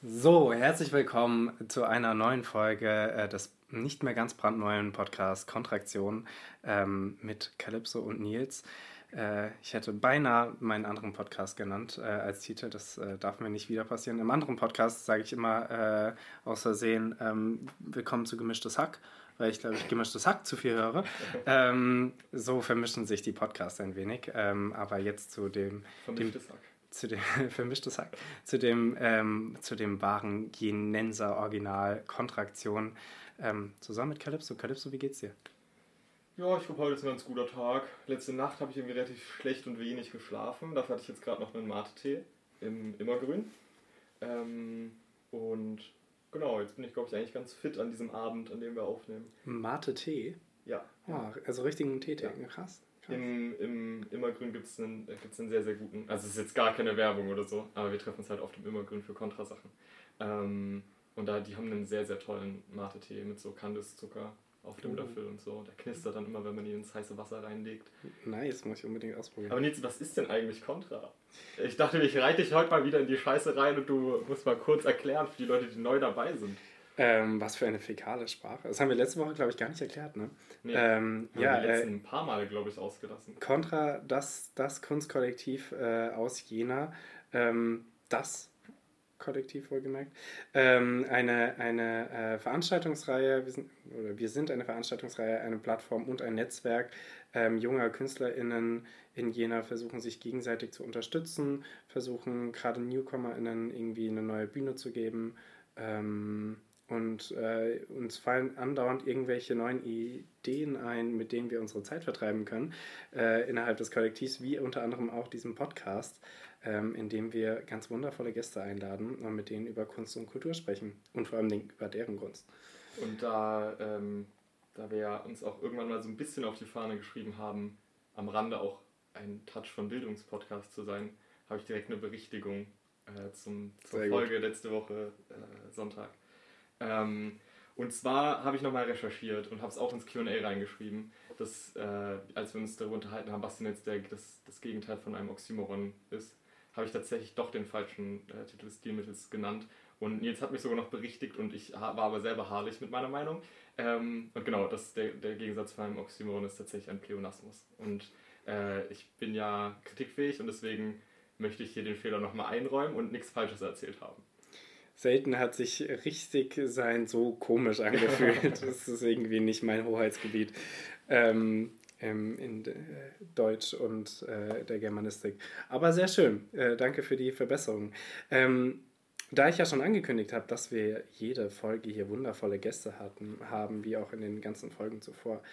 So, herzlich willkommen zu einer neuen Folge äh, des nicht mehr ganz brandneuen Podcasts Kontraktion ähm, mit Calypso und Nils. Äh, ich hätte beinahe meinen anderen Podcast genannt äh, als Titel. Das äh, darf mir nicht wieder passieren. Im anderen Podcast sage ich immer äh, aus Versehen ähm, Willkommen zu Gemischtes Hack, weil ich glaube, ich Gemischtes Hack zu viel höre. Ähm, so vermischen sich die Podcasts ein wenig. Ähm, aber jetzt zu dem. Vermischtes dem, Hack. Zu dem, vermischtes Hack. Zu dem, ähm, zu dem wahren Jenenser Original Kontraktion ähm, zusammen mit Calypso. Calypso, wie geht's dir? Ja, ich glaube, heute ist ein ganz guter Tag. Letzte Nacht habe ich irgendwie relativ schlecht und wenig geschlafen. Dafür hatte ich jetzt gerade noch einen Mate-Tee im Immergrün. Ähm, und genau, jetzt bin ich, glaube ich, eigentlich ganz fit an diesem Abend, an dem wir aufnehmen. Mate-Tee? Ja. Ah, also richtigen Tee trinken, Ja. krass. Im, im Immergrün gibt es einen, äh, gibt's einen sehr, sehr guten, also es ist jetzt gar keine Werbung oder so, aber wir treffen uns halt oft im Immergrün für Kontrasachen. Ähm, und da, die haben einen sehr, sehr tollen Mate-Tee mit so Kandiszucker auf dem. Löffel und so. Der knistert dann immer, wenn man ihn ins heiße Wasser reinlegt. Nice, muss ich unbedingt ausprobieren. Aber Nils, was ist denn eigentlich Contra? Ich dachte, ich reite dich heute mal wieder in die Scheiße rein und du musst mal kurz erklären für die Leute, die neu dabei sind. Ähm, was für eine fäkale Sprache. Das haben wir letzte Woche, glaube ich, gar nicht erklärt, ne? Nee, ähm, haben ja, wir letzten äh, ein paar Mal, glaube ich, ausgelassen. Contra, das, das Kunstkollektiv äh, aus Jena, ähm, das Kollektiv wohlgemerkt, ähm, eine, eine äh, Veranstaltungsreihe, wir sind, oder wir sind eine Veranstaltungsreihe, eine Plattform und ein Netzwerk ähm, junger KünstlerInnen in Jena versuchen sich gegenseitig zu unterstützen, versuchen gerade NewcomerInnen irgendwie eine neue Bühne zu geben ähm, und äh, uns fallen andauernd irgendwelche neuen Ideen ein, mit denen wir unsere Zeit vertreiben können äh, innerhalb des Kollektivs, wie unter anderem auch diesem Podcast, ähm, in dem wir ganz wundervolle Gäste einladen und mit denen über Kunst und Kultur sprechen und vor allem über deren Kunst. Und da, ähm, da wir ja uns auch irgendwann mal so ein bisschen auf die Fahne geschrieben haben, am Rande auch ein Touch von Bildungspodcast zu sein, habe ich direkt eine Berichtigung äh, zum, zur Sehr gut. Folge letzte Woche äh, Sonntag. Ähm, und zwar habe ich nochmal recherchiert und habe es auch ins QA reingeschrieben, dass, äh, als wir uns darüber unterhalten haben, was denn jetzt der, das, das Gegenteil von einem Oxymoron ist, habe ich tatsächlich doch den falschen äh, Titel des Stilmittels genannt. Und Nils hat mich sogar noch berichtigt und ich war aber selber haarlich mit meiner Meinung. Ähm, und genau, das, der, der Gegensatz von einem Oxymoron ist tatsächlich ein Pleonasmus. Und äh, ich bin ja kritikfähig und deswegen möchte ich hier den Fehler nochmal einräumen und nichts Falsches erzählt haben. Selten hat sich richtig sein so komisch angefühlt. das ist irgendwie nicht mein Hoheitsgebiet ähm, ähm, in äh, Deutsch und äh, der Germanistik. Aber sehr schön. Äh, danke für die Verbesserung. Ähm, da ich ja schon angekündigt habe, dass wir jede Folge hier wundervolle Gäste hatten, haben, wie auch in den ganzen Folgen zuvor,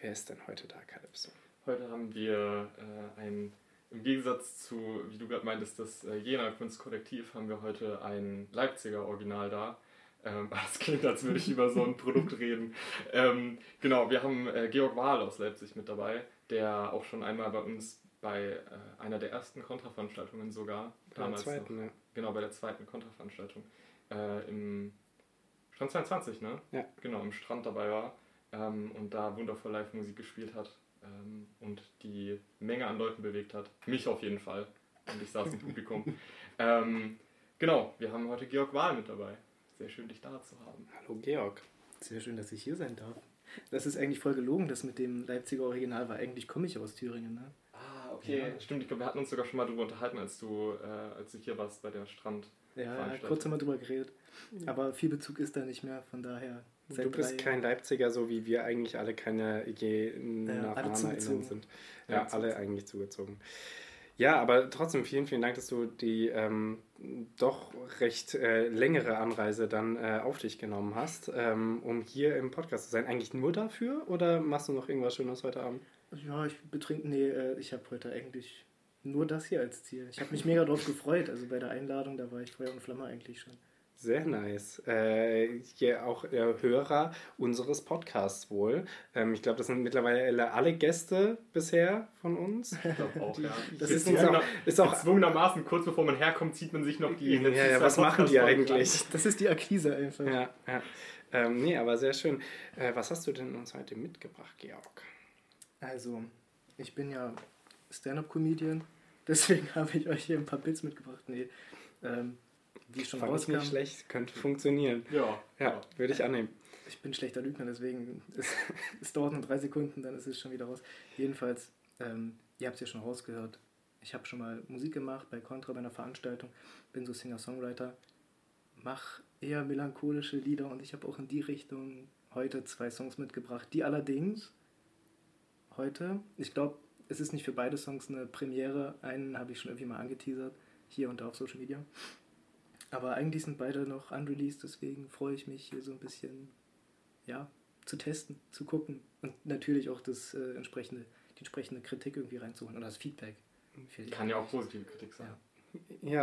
wer ist denn heute da, Calypso? Heute haben wir äh, ein, im Gegensatz zu, wie du gerade meintest, das äh, Jena Kunstkollektiv, haben wir heute ein Leipziger Original da. Ähm, das klingt, als würde ich über so ein Produkt reden. Ähm, genau, wir haben äh, Georg Wahl aus Leipzig mit dabei, der auch schon einmal bei uns bei äh, einer der ersten Kontraveranstaltungen sogar, Bei der zweiten, noch, ja. genau, bei der zweiten Kontraveranstaltung, äh, im Strand 22, ne? Ja. Genau, im Strand dabei war ähm, und da wundervoll Live-Musik gespielt hat ähm, und die Menge an Leuten bewegt hat. Mich auf jeden Fall. Und ich saß im Publikum. Ähm, genau, wir haben heute Georg Wahl mit dabei. Sehr schön, dich da zu haben. Hallo Georg. Sehr schön, dass ich hier sein darf. Das ist eigentlich voll gelogen, das mit dem Leipziger Original war. Eigentlich komme ich aus Thüringen. Ne? Ah, okay. Ja. Stimmt, ich glaube, wir hatten uns sogar schon mal darüber unterhalten, als du, äh, als du hier warst bei der Strand. Ja, ja, kurz haben wir drüber geredet. Aber viel Bezug ist da nicht mehr, von daher. Du bist kein Leipziger, so wie wir eigentlich alle keine alle JenanerInnen zugezogen. sind. Ja, Ja, alle zugezogen. eigentlich zugezogen. Ja, aber trotzdem vielen, vielen Dank, dass du die ähm, doch recht äh, längere Anreise dann äh, auf dich genommen hast, ähm, um hier im Podcast zu sein. Eigentlich nur dafür oder machst du noch irgendwas Schönes heute Abend? Ja, ich betrink, nee, äh, ich habe heute eigentlich nur das hier als Ziel. Ich habe mich mega drauf gefreut. Also bei der Einladung, da war ich Feuer und Flamme eigentlich schon. Sehr nice. Äh, hier auch äh, Hörer unseres Podcasts wohl. Ähm, ich glaube, das sind mittlerweile alle Gäste bisher von uns. Ich glaube auch, ja. Das ist Gezwungener- auch- ist auch- gezwungenermaßen, kurz bevor man herkommt, zieht man sich noch die. Ja, ja, was machen die eigentlich? Das ist die Akquise einfach. Ja, ja. Ähm, nee, aber sehr schön. Äh, was hast du denn uns heute mitgebracht, Georg? Also, ich bin ja Stand-Up-Comedian, deswegen habe ich euch hier ein paar Bits mitgebracht. Nee, ähm, wie schon Fand ich rauskam. nicht schlecht, könnte funktionieren. Ja. Ja, würde ich annehmen. Ich bin schlechter Lügner, deswegen es, es dauert nur drei Sekunden, dann ist es schon wieder raus. Jedenfalls, ähm, ihr habt es ja schon rausgehört. Ich habe schon mal Musik gemacht bei Contra bei einer Veranstaltung, bin so Singer-Songwriter, mach eher melancholische Lieder und ich habe auch in die Richtung heute zwei Songs mitgebracht, die allerdings heute, ich glaube, es ist nicht für beide Songs eine Premiere, einen habe ich schon irgendwie mal angeteasert, hier und da auf Social Media. Aber eigentlich sind beide noch unreleased, deswegen freue ich mich hier so ein bisschen ja, zu testen, zu gucken und natürlich auch das äh, entsprechende, die entsprechende Kritik irgendwie reinzuholen oder das Feedback. die- Kann ja auch positive Kritik sein. Ja,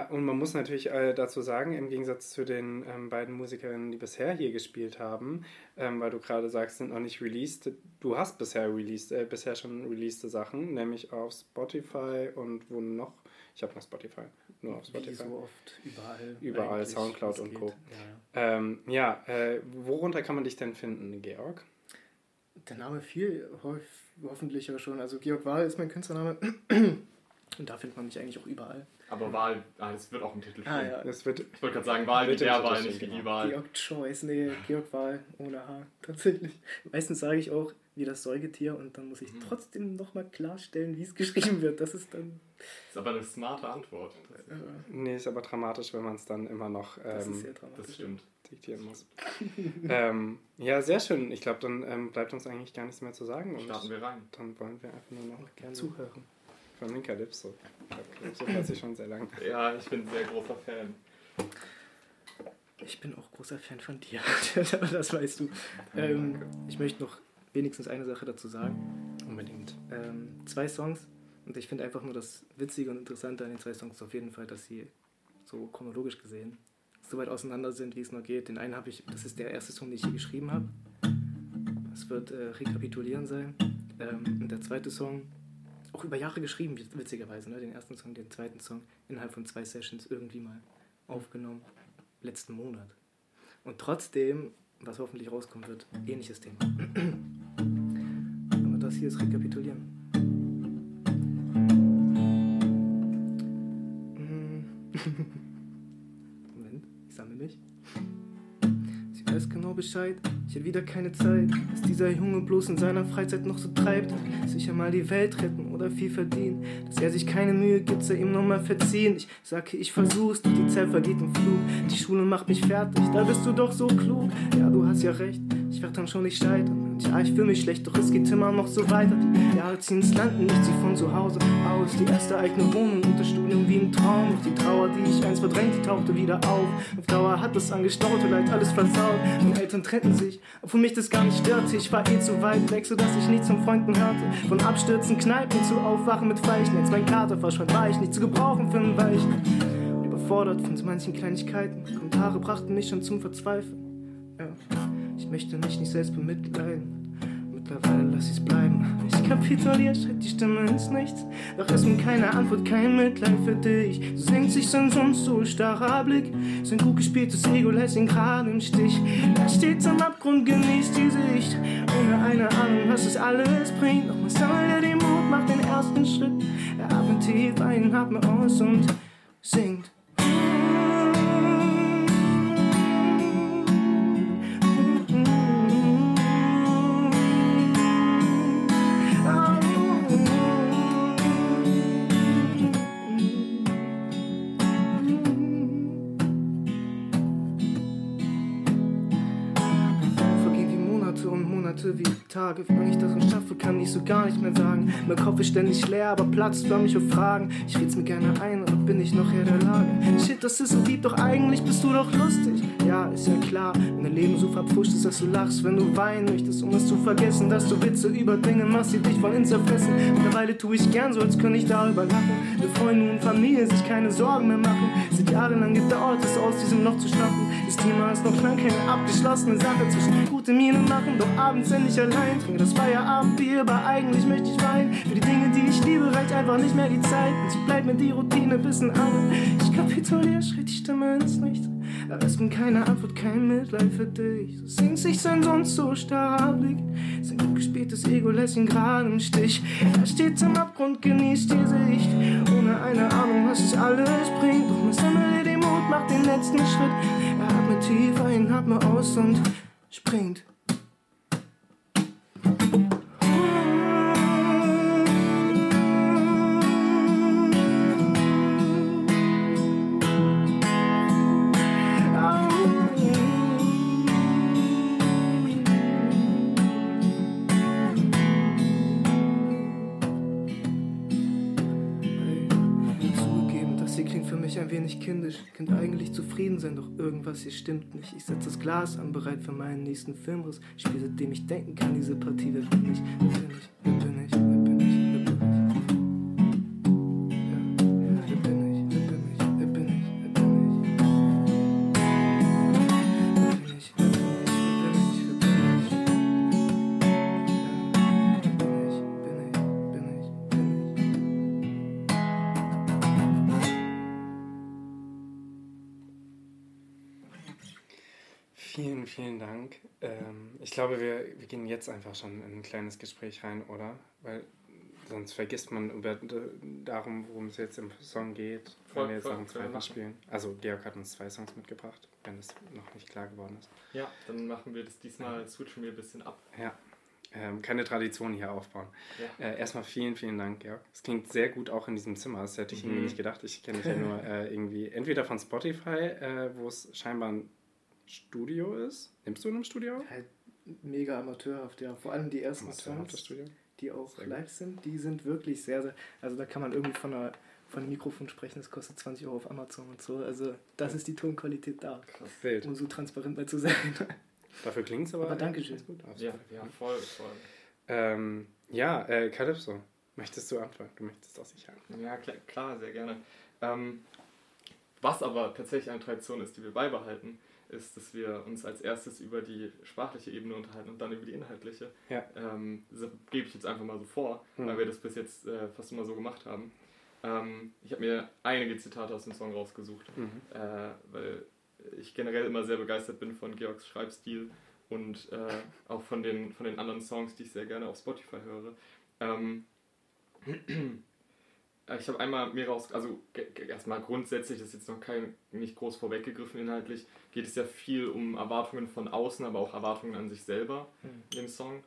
und man muss natürlich äh, dazu sagen, im Gegensatz zu den ähm, beiden Musikerinnen, die bisher hier gespielt haben, ähm, weil du gerade sagst, sind noch nicht released, du hast bisher released, äh, bisher schon releaste Sachen, nämlich auf Spotify und wo noch? Ich habe noch Spotify, nur auf Wie Spotify. so oft überall. Überall, Soundcloud und geht. Co. Ja, ja. Ähm, ja, äh, worunter kann man dich denn finden, Georg? Der Name fiel hof hoffentlich ja schon. Also Georg Wahl ist mein Künstlername. Und da findet man mich eigentlich auch überall. Aber Wahl, ah, das wird auch im Titel. Ah ja, Das wird Ich wollte gerade sagen, Wahl im der Wahl, nicht wie die genau. Wahl. Georg Choice, nee, Georg Wahl ohne H, tatsächlich. Meistens sage ich auch wie das Säugetier und dann muss ich Mhm. trotzdem nochmal klarstellen, wie es geschrieben wird. Das ist dann. ist aber eine smarte Antwort. Äh, Nee, ist aber dramatisch, wenn man es dann immer noch das ist ähm, sehr dramatisch. Das stimmt. diktieren muss. ähm, ja, sehr schön. Ich glaube, dann ähm, bleibt uns eigentlich gar nichts mehr zu sagen. Und Starten wir rein. dann wollen wir einfach nur noch Gerne. zuhören. Von Minka Lipso. Ich hab Calypso weiß ich schon sehr lange. Ja, ich bin ein sehr großer Fan. Ich bin auch großer Fan von dir, das weißt du. Ähm, ich möchte noch wenigstens eine Sache dazu sagen. Unbedingt. Ähm, zwei Songs und ich finde einfach nur das Witzige und Interessante an den zwei Songs ist auf jeden Fall, dass sie so chronologisch gesehen so weit auseinander sind, wie es nur geht. Den einen habe ich, das ist der erste Song, den ich hier geschrieben habe. Es wird äh, Rekapitulieren sein. Ähm, und der zweite Song, auch über Jahre geschrieben, witzigerweise. Ne? Den ersten Song, den zweiten Song innerhalb von zwei Sessions irgendwie mal aufgenommen. Letzten Monat. Und trotzdem, was hoffentlich rauskommen wird, ähnliches Thema. Aber das hier ist Rekapitulieren. Bescheid, ich hätte wieder keine Zeit. Was dieser Junge bloß in seiner Freizeit noch so treibt. Sicher mal die Welt retten oder viel verdienen. Dass er sich keine Mühe gibt, sei ihm nochmal verziehen. Ich sage, ich versuch's, doch die Zeit vergeht im Flug. Die Schule macht mich fertig, da bist du doch so klug. Ja, du hast ja recht, ich werd dann schon nicht scheitern. Ja, ich fühl mich schlecht, doch es geht immer noch so weiter. Die Jahre ziehen ins Land und ich zieh von zu Hause aus. Die erste eigene Wohnung und das Studium wie ein Traum. Doch die Trauer, die ich einst verdrängt, tauchte wieder auf. Auf Dauer hat das angestaute Leid alles versaut. Meine Eltern trennten sich, obwohl mich das gar nicht störte. Ich war eh zu weit weg, sodass ich nie zum Freunden hörte. Von Abstürzen, Kneipen zu Aufwachen mit Feichen. Jetzt mein Kater verschwand, war ich nicht zu gebrauchen für einen Weichen. Überfordert von so manchen Kleinigkeiten. Kommentare brachten mich schon zum Verzweifeln. Ja, ich möchte mich nicht selbst bemitleiden. Mittlerweile lass ich's bleiben. Ich kapituliere, schreibt die Stimme ins Nichts. Doch ist mir keine Antwort, kein Mitleid für dich. So senkt sich sein sonst so starrer Blick. Sein gut gespieltes Ego lässt ihn gerade im Stich. Er steht am Abgrund, genießt die Sicht. Ohne eine Ahnung, was es alles bringt. Doch man sammelt er den Mut, macht den ersten Schritt. Er atmet tief ein, atmet aus und singt. Wie lange ich das noch schaffe, kann ich so gar nicht mehr sagen. Mein Kopf ist ständig leer, aber platzt förmlich auf Fragen. Ich red's mir gerne ein, aber bin ich noch Herr der Lage? Shit, das ist so deep, doch eigentlich bist du doch lustig. Ja, ist ja klar, wenn dein Leben so verpfuscht ist, dass du lachst, wenn du weinen möchtest, um es zu vergessen, dass du Witze über Dinge machst, die dich voll ins Zerfressen. Mittlerweile tue ich gern so, als könnte ich darüber lachen. Wenn Freunde und Familie sich keine Sorgen mehr machen. Es hat jahrelang gedauert, es aus diesem Loch zu schaffen. Das Thema ist noch lang keine abgeschlossene Sache. Zwischen gute Miene machen, doch abends endlich allein. Trinke das Feierabendbier, aber eigentlich möchte ich weinen. Für die Dinge, die ich liebe, reicht einfach nicht mehr die Zeit. Und so bleibt mir die Routine bis an. Ich kapituliere, schreit die Stimme ins Nichts. Aber es gibt keine Antwort, kein Mitleid für dich. So singt sich sein sonst so starrer Blick. Sein gut gespieltes Ego lässt ihn gerade im Stich. Er steht am Abgrund, genießt die Sicht. Ohne eine Ahnung, was es alles bringt. Doch mit macht den letzten Schritt. atmet tief ein, atmet aus und springt. Zufrieden sein, doch irgendwas hier stimmt nicht. Ich setze das Glas an, bereit für meinen nächsten Filmriss. Spiel seitdem ich denken kann, diese Partie, wer bin ich? Bin ich? Bin ich? Ähm, ich glaube, wir, wir gehen jetzt einfach schon in ein kleines Gespräch rein, oder? Weil sonst vergisst man über darum, worum es jetzt im Song geht, Voll, wenn wir jetzt voll, noch einen zweiten spielen. Also Georg hat uns zwei Songs mitgebracht, wenn es noch nicht klar geworden ist. Ja, dann machen wir das diesmal, switchen wir ein bisschen ab. Ja. Ähm, keine Tradition hier aufbauen. Ja. Äh, erstmal vielen, vielen Dank, Georg. Es klingt sehr gut auch in diesem Zimmer. Das hätte ich irgendwie Mhm. nicht gedacht. Ich kenne dich ja nur äh, irgendwie entweder von Spotify, äh, wo es scheinbar ein Studio ist. Nimmst du in einem Studio? Halt mega amateurhaft, ja. Vor allem die ersten Songs, die auch Sehr gut. live sind, die sind wirklich sehr, sehr. Also da kann man irgendwie von, einer, von einem Mikrofon sprechen, das kostet 20 Euro auf Amazon und so. Also das ist die Tonqualität da, Krass. Wild. um so transparent mal zu sein. Dafür klingt es aber. Aber Dankeschön. ganz gut. Ja, ja, voll, voll. Ähm, ja, äh, Calypso, möchtest du anfangen? Du möchtest auch sicher anfangen. Ja, klar, klar sehr gerne. Ähm, was aber tatsächlich eine Tradition ist, die wir beibehalten, ist, dass wir uns als erstes über die sprachliche Ebene unterhalten und dann über die inhaltliche. Ja. Ähm, so gebe ich jetzt einfach mal so vor, Mhm. weil wir das bis jetzt äh, fast immer so gemacht haben. Ähm, ich habe mir einige Zitate aus dem Song rausgesucht, Mhm. äh, weil ich generell immer sehr begeistert bin von Georgs Schreibstil und äh, auch von den, von den anderen Songs, die ich sehr gerne auf Spotify höre. Ähm, ich habe einmal mir raus, also erstmal grundsätzlich, das ist jetzt noch kein, nicht groß vorweggegriffen inhaltlich, geht es ja viel um Erwartungen von außen, aber auch Erwartungen an sich selber in dem Song.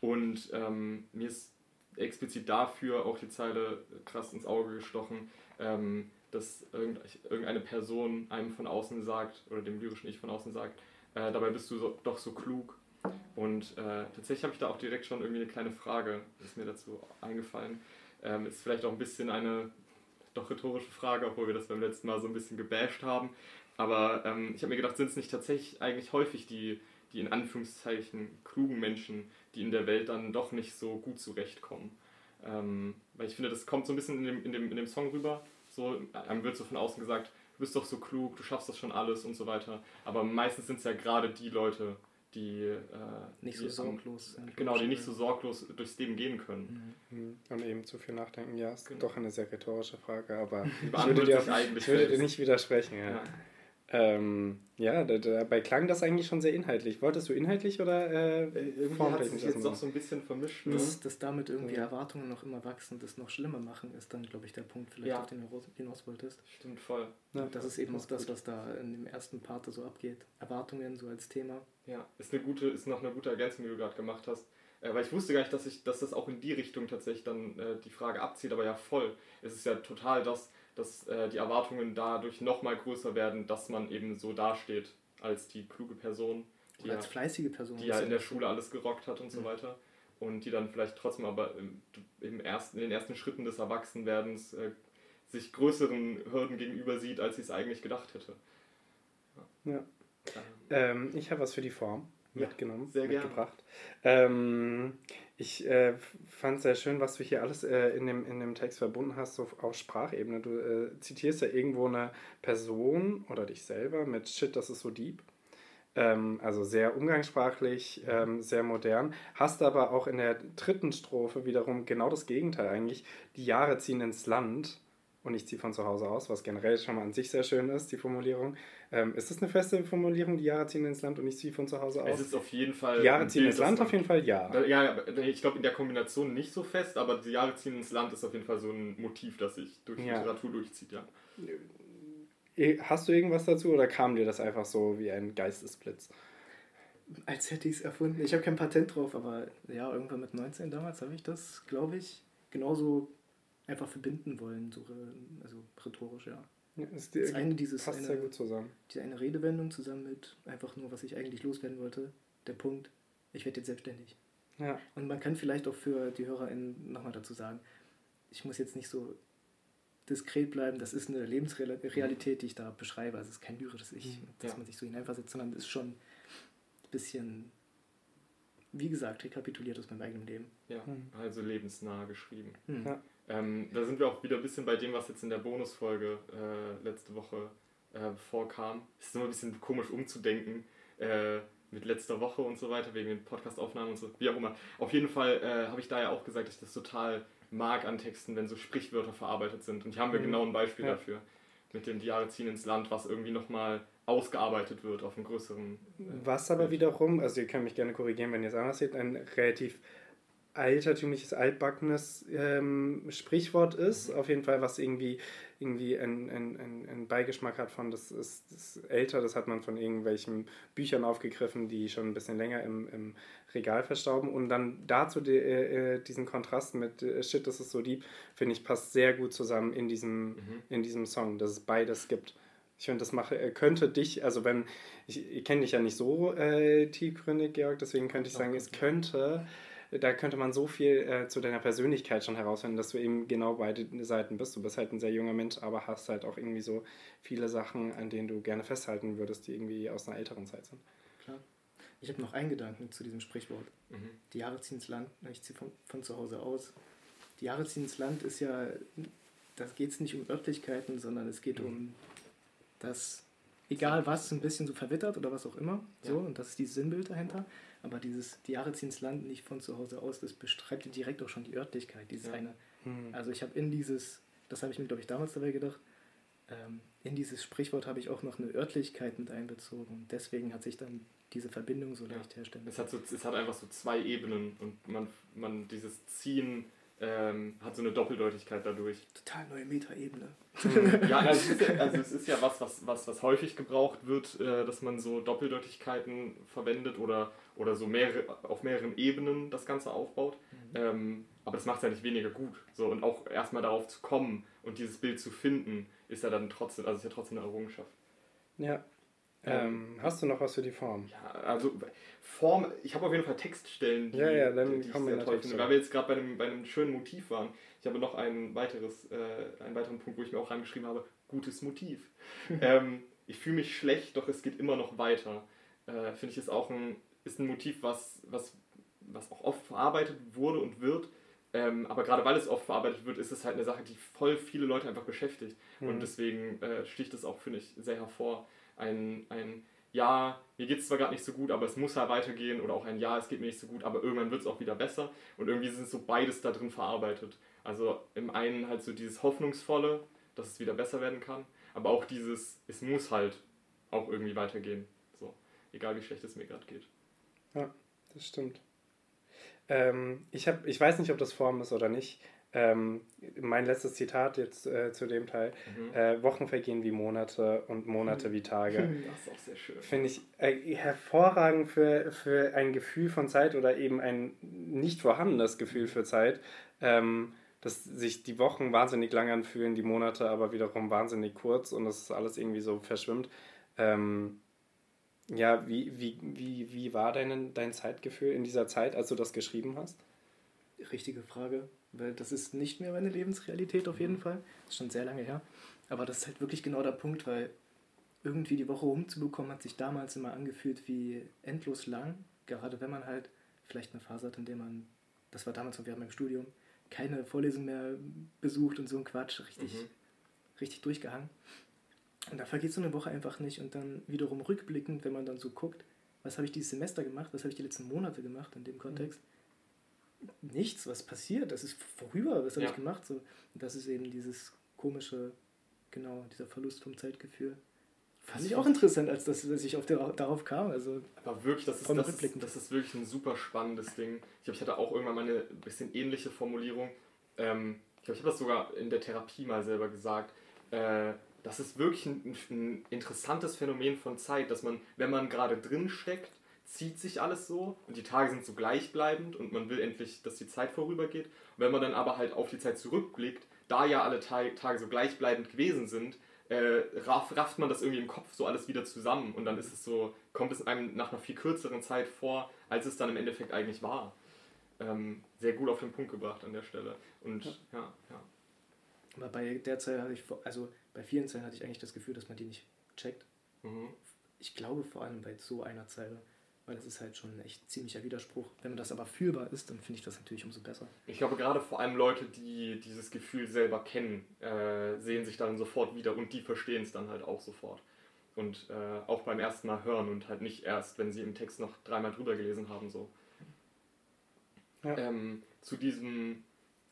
Und ähm, mir ist explizit dafür auch die Zeile krass ins Auge gestochen, ähm, dass irgend, irgendeine Person einem von außen sagt, oder dem lyrischen Ich von außen sagt, äh, dabei bist du so, doch so klug. Und äh, tatsächlich habe ich da auch direkt schon irgendwie eine kleine Frage, ist mir dazu eingefallen. Ähm, ist vielleicht auch ein bisschen eine doch rhetorische Frage, obwohl wir das beim letzten Mal so ein bisschen gebasht haben. Aber ähm, ich habe mir gedacht, sind es nicht tatsächlich eigentlich häufig die, die in Anführungszeichen klugen Menschen, die in der Welt dann doch nicht so gut zurechtkommen? Ähm, weil ich finde, das kommt so ein bisschen in dem, in dem, in dem Song rüber. So, einem wird so von außen gesagt, du bist doch so klug, du schaffst das schon alles und so weiter. Aber meistens sind es ja gerade die Leute, die äh, Nicht die so sorglos sind. Genau, die nicht so sorglos durchs Leben gehen können. Mhm. Und eben zu viel nachdenken, ja, ist Genau. doch eine sehr rhetorische Frage, aber ich würde dir, eigentlich ich würde dir nicht widersprechen. Ja, Ja. ähm, ja da, dabei klang das eigentlich schon sehr inhaltlich. Wolltest du inhaltlich oder äh, Irgendwie hat sich jetzt doch so ein bisschen vermischt. Ne? Dass, dass damit irgendwie Ja. Erwartungen noch immer wachsen, das noch schlimmer machen, ist dann, glaube ich, der Punkt, vielleicht Ja. auf den du hinaus wolltest. Stimmt voll. Ja, das ist eben auch das, gut. was da in dem ersten Part so abgeht. Erwartungen so als Thema. Ja, ist eine gute, ist noch eine gute Ergänzung, die du gerade gemacht hast. Äh, weil ich wusste gar nicht, dass, ich, dass das auch in die Richtung tatsächlich dann äh, die Frage abzieht, aber ja voll. Es ist ja total das, dass äh, die Erwartungen dadurch nochmal größer werden, dass man eben so dasteht als die kluge Person, die, Oder ja, als fleißige Person. die ja in der Schule alles gerockt hat und so Mhm. weiter. Und die dann vielleicht trotzdem aber im, im ersten, in den ersten Schritten des Erwachsenwerdens äh, sich größeren Hürden gegenüber sieht, als sie es eigentlich gedacht hätte. Ja. Ähm, Ähm, ich habe was für die Form mitgenommen, sehr mitgebracht. Ähm, ich äh, fand sehr schön, was du hier alles äh, in, dem, in dem Text verbunden hast, so auf Sprachebene. Du äh, zitierst ja irgendwo eine Person oder dich selber mit Shit, das ist so deep. Ähm, also sehr umgangssprachlich, ähm, sehr modern. Hast aber auch in der dritten Strophe wiederum genau das Gegenteil eigentlich. Die Jahre ziehen ins Land und ich ziehe von zu Hause aus, was generell schon mal an sich sehr schön ist, die Formulierung. Ähm, ist das eine feste Formulierung, die Jahre ziehen ins Land und ich ziehe von zu Hause aus? Es ist auf jeden Fall. Die Jahre ziehen Bild, ins das Land man- auf jeden Fall, ja. Ja, ich glaube in der Kombination nicht so fest, aber die Jahre ziehen ins Land ist auf jeden Fall so ein Motiv, das sich durch Ja. Literatur durchzieht, ja. Eh, Hast du irgendwas dazu oder kam dir das einfach so wie ein Geistesblitz? Als hätte ich es erfunden. Ich habe kein Patent drauf, aber ja, irgendwann mit 19 damals habe ich das, glaube ich, genauso einfach verbinden wollen, so, äh, also rhetorisch, ja. Ja, ist Das die, eine, dieses passt eine, sehr gut zusammen. diese eine Redewendung zusammen mit einfach nur, was ich eigentlich loswerden wollte. Der Punkt, ich werde jetzt selbstständig. Ja, Und man kann vielleicht auch für die HörerInnen nochmal dazu sagen, ich muss jetzt nicht so diskret bleiben, das ist eine Lebensrealität, die ich da beschreibe. Also es ist kein lyrisches Ich, dass Ja. man sich so hineinversetzt, sondern es ist schon ein bisschen, wie gesagt, rekapituliert aus meinem eigenen Leben. Ja, Hm. also lebensnah geschrieben. Hm. Ja. Ähm, da sind wir auch wieder ein bisschen bei dem, was jetzt in der Bonusfolge äh, letzte Woche äh, vorkam. Es ist immer ein bisschen komisch umzudenken äh, mit letzter Woche und so weiter, wegen den Podcastaufnahmen und so, wie auch immer. Auf jeden Fall äh, habe ich da ja auch gesagt, dass ich das total mag an Texten, wenn so Sprichwörter verarbeitet sind. Und hier haben wir Mhm. genau ein Beispiel Ja. dafür. Mit dem Die Jahre ziehen ins Land, was irgendwie nochmal ausgearbeitet wird auf einem größeren. äh, Was aber wiederum, also ihr könnt mich gerne korrigieren, wenn ihr es anders seht, ein relativ altertümliches, altbackenes ähm, Sprichwort ist. Auf jeden Fall, was irgendwie, irgendwie einen ein, ein, Beigeschmack hat von, das ist, das ist älter, das hat man von irgendwelchen Büchern aufgegriffen, die schon ein bisschen länger im, im Regal verstauben. Und dann dazu die, äh, äh, diesen Kontrast mit äh, Shit, das ist so deep, finde ich, passt sehr gut zusammen in diesem, Mhm. in diesem Song, dass es beides gibt. Ich finde, das mache, äh, könnte dich, also wenn, ich, ich kenne dich ja nicht so äh, tiefgründig, Georg, deswegen könnte ich sagen, es könnte, da könnte man so viel äh, zu deiner Persönlichkeit schon herausfinden, dass du eben genau beide Seiten bist. Du bist halt ein sehr junger Mensch, aber hast halt auch irgendwie so viele Sachen, an denen du gerne festhalten würdest, die irgendwie aus einer älteren Zeit sind. Klar. Ich habe noch einen Gedanken zu diesem Sprichwort. Mhm. Die Jahre ziehen ins Land, ich ziehe von, von zu Hause aus. Die Jahre ziehen ins Land ist ja, da geht es nicht um Örtlichkeiten, sondern es geht Mhm. um das, egal was, ein bisschen so verwittert oder was auch immer. So, Ja. und das ist dieses Sinnbild dahinter. Aber dieses, die Jahre ziehen ins Land nicht von zu Hause aus, das beschreibt ja direkt auch schon die Örtlichkeit. Dieses Ja. eine, Hm. also ich habe in dieses, das habe ich mir glaube ich damals dabei gedacht, ähm, in dieses Sprichwort habe ich auch noch eine Örtlichkeit mit einbezogen. Und deswegen hat sich dann diese Verbindung so Ja. leicht herstellen. Es hat, so, es hat einfach so zwei Ebenen und man, man dieses Ziehen ähm, hat so eine Doppeldeutigkeit dadurch. Total neue Metaebene. ja, also es, ist ja, also es ist ja was, was, was, was häufig gebraucht wird, äh, dass man so Doppeldeutigkeiten verwendet oder, oder so mehrere, auf mehreren Ebenen das Ganze aufbaut. Ähm, aber das macht es ja nicht weniger gut. So, und auch erstmal darauf zu kommen und dieses Bild zu finden, ist ja dann trotzdem, also ist ja trotzdem eine Errungenschaft. Ja. Ähm, hast du noch was für die Form? Ja, also Form, ich habe auf jeden Fall Textstellen, die, Ja, ja, dann die, die ich sehr toll finde. Weil wir jetzt gerade bei einem, bei einem schönen Motiv waren. Ich habe noch ein weiteres, äh, einen weiteren Punkt, wo ich mir auch reingeschrieben habe, gutes Motiv. ähm, ich fühle mich schlecht, doch es geht immer noch weiter. Äh, Finde ich ist auch ein, ist ein Motiv, was, was, was auch oft verarbeitet wurde und wird. Ähm, aber gerade weil es oft verarbeitet wird, ist es halt eine Sache, die voll viele Leute einfach beschäftigt. Mhm. Und deswegen äh, sticht es auch, finde ich, sehr hervor. Ein, ein Ja, mir geht es zwar gerade nicht so gut, aber es muss ja weitergehen. Oder auch ein Ja, es geht mir nicht so gut, aber irgendwann wird es auch wieder besser. Und irgendwie sind so beides da drin verarbeitet. Also im einen halt so dieses Hoffnungsvolle, dass es wieder besser werden kann. Aber auch dieses, es muss halt auch irgendwie weitergehen. So, egal wie schlecht es mir gerade geht. Das stimmt. Ähm, ich, hab, ich weiß nicht, ob das Form ist oder nicht. Ähm, mein letztes Zitat jetzt äh, zu dem Teil. Mhm. Äh, Wochen vergehen wie Monate und Monate wie Tage. Das ist auch sehr schön. Finde ich äh, hervorragend für, für ein Gefühl von Zeit oder eben ein nicht vorhandenes Gefühl für Zeit. Ähm, dass sich die Wochen wahnsinnig lang anfühlen, die Monate aber wiederum wahnsinnig kurz und das alles irgendwie so verschwimmt. Ähm, ja, wie, wie, wie, wie war dein, dein Zeitgefühl in dieser Zeit, als du das geschrieben hast? Richtige Frage, weil das ist nicht mehr meine Lebensrealität auf jeden Fall. Das ist schon sehr lange her. Aber das ist halt wirklich genau der Punkt, weil irgendwie die Woche rumzubekommen hat sich damals immer angefühlt wie endlos lang. Gerade wenn man halt vielleicht eine Phase hat, in der man, das war damals noch während meinem Studium, keine Vorlesung mehr besucht und so ein Quatsch, richtig, Mhm. richtig durchgehangen. Und da vergeht so eine Woche einfach nicht. Und dann wiederum rückblickend, wenn man dann so guckt, was habe ich dieses Semester gemacht, was habe ich die letzten Monate gemacht in dem Kontext, nichts, was passiert, das ist vorüber, was habe Ja. ich gemacht? So, und das ist eben dieses komische, genau, dieser Verlust vom Zeitgefühl. Fand ich auch interessant, als dass, dass ich auf der, darauf kam. Also Aber wirklich, das ist, das, ist, das ist wirklich ein super spannendes Ding. Ich glaube, ich hatte auch irgendwann mal eine bisschen ähnliche Formulierung. Ähm, ich glaube, ich habe das sogar in der Therapie mal selber gesagt. Äh, das ist wirklich ein, ein, interessantes Phänomen von Zeit, dass man, wenn man gerade drin steckt, zieht sich alles so und die Tage sind so gleichbleibend und man will endlich, dass die Zeit vorübergeht. Und wenn man dann aber halt auf die Zeit zurückblickt, da ja alle Tage so gleichbleibend gewesen sind, äh, rafft man das irgendwie im Kopf so alles wieder zusammen und dann ist es so, kommt es einem nach einer viel kürzeren Zeit vor, als es dann im Endeffekt eigentlich war. Ähm, sehr gut auf den Punkt gebracht an der Stelle. Und ja, ja. ja. Aber bei der Zeit hatte ich, also bei vielen Zeilen hatte ich eigentlich das Gefühl, dass man die nicht checkt. Mhm. Ich glaube vor allem bei so einer Zeile weil das ist halt schon ein echt ziemlicher Widerspruch. Wenn man das aber fühlbar ist, dann finde ich das natürlich umso besser. Ich glaube, gerade vor allem Leute, die dieses Gefühl selber kennen, äh, sehen sich dann sofort wieder und die verstehen es dann halt auch sofort. Und äh, auch beim ersten Mal hören und halt nicht erst, wenn sie im Text noch dreimal drüber gelesen haben. So. Ja. Ähm, zu diesem,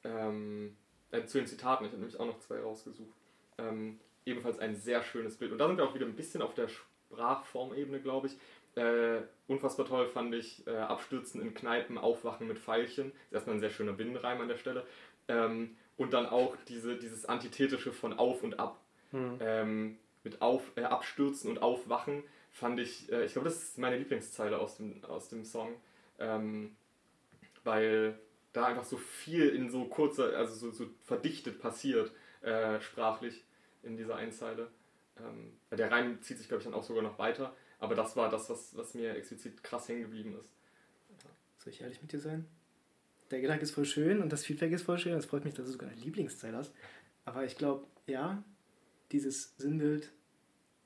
ähm, äh, zu den Zitaten, ich habe nämlich auch noch zwei rausgesucht. Ähm, ebenfalls ein sehr schönes Bild. Und da sind wir auch wieder ein bisschen auf der Sprachformebene, glaube ich. Äh, unfassbar toll fand ich äh, Abstürzen in Kneipen, Aufwachen mit Pfeilchen. Das ist erstmal ein sehr schöner Binnenreim an der Stelle. Ähm, und dann auch diese, dieses Antithetische von Auf und Ab. Mhm. Ähm, mit auf, äh, Abstürzen und Aufwachen fand ich, äh, ich glaube, das ist meine Lieblingszeile aus dem, aus dem Song. Ähm, weil da einfach so viel in so kurzer, also so, so verdichtet passiert, äh, sprachlich in dieser Einzeile. Ähm, der Reim zieht sich, glaube ich, dann auch sogar noch weiter. Aber das war das, was, was mir explizit krass hängen geblieben ist. Soll ich ehrlich mit dir sein? Der Gedanke ist voll schön und das Feedback ist voll schön. Es freut mich, dass du sogar eine Lieblingszeit hast. Aber ich glaube, ja, dieses Sinnbild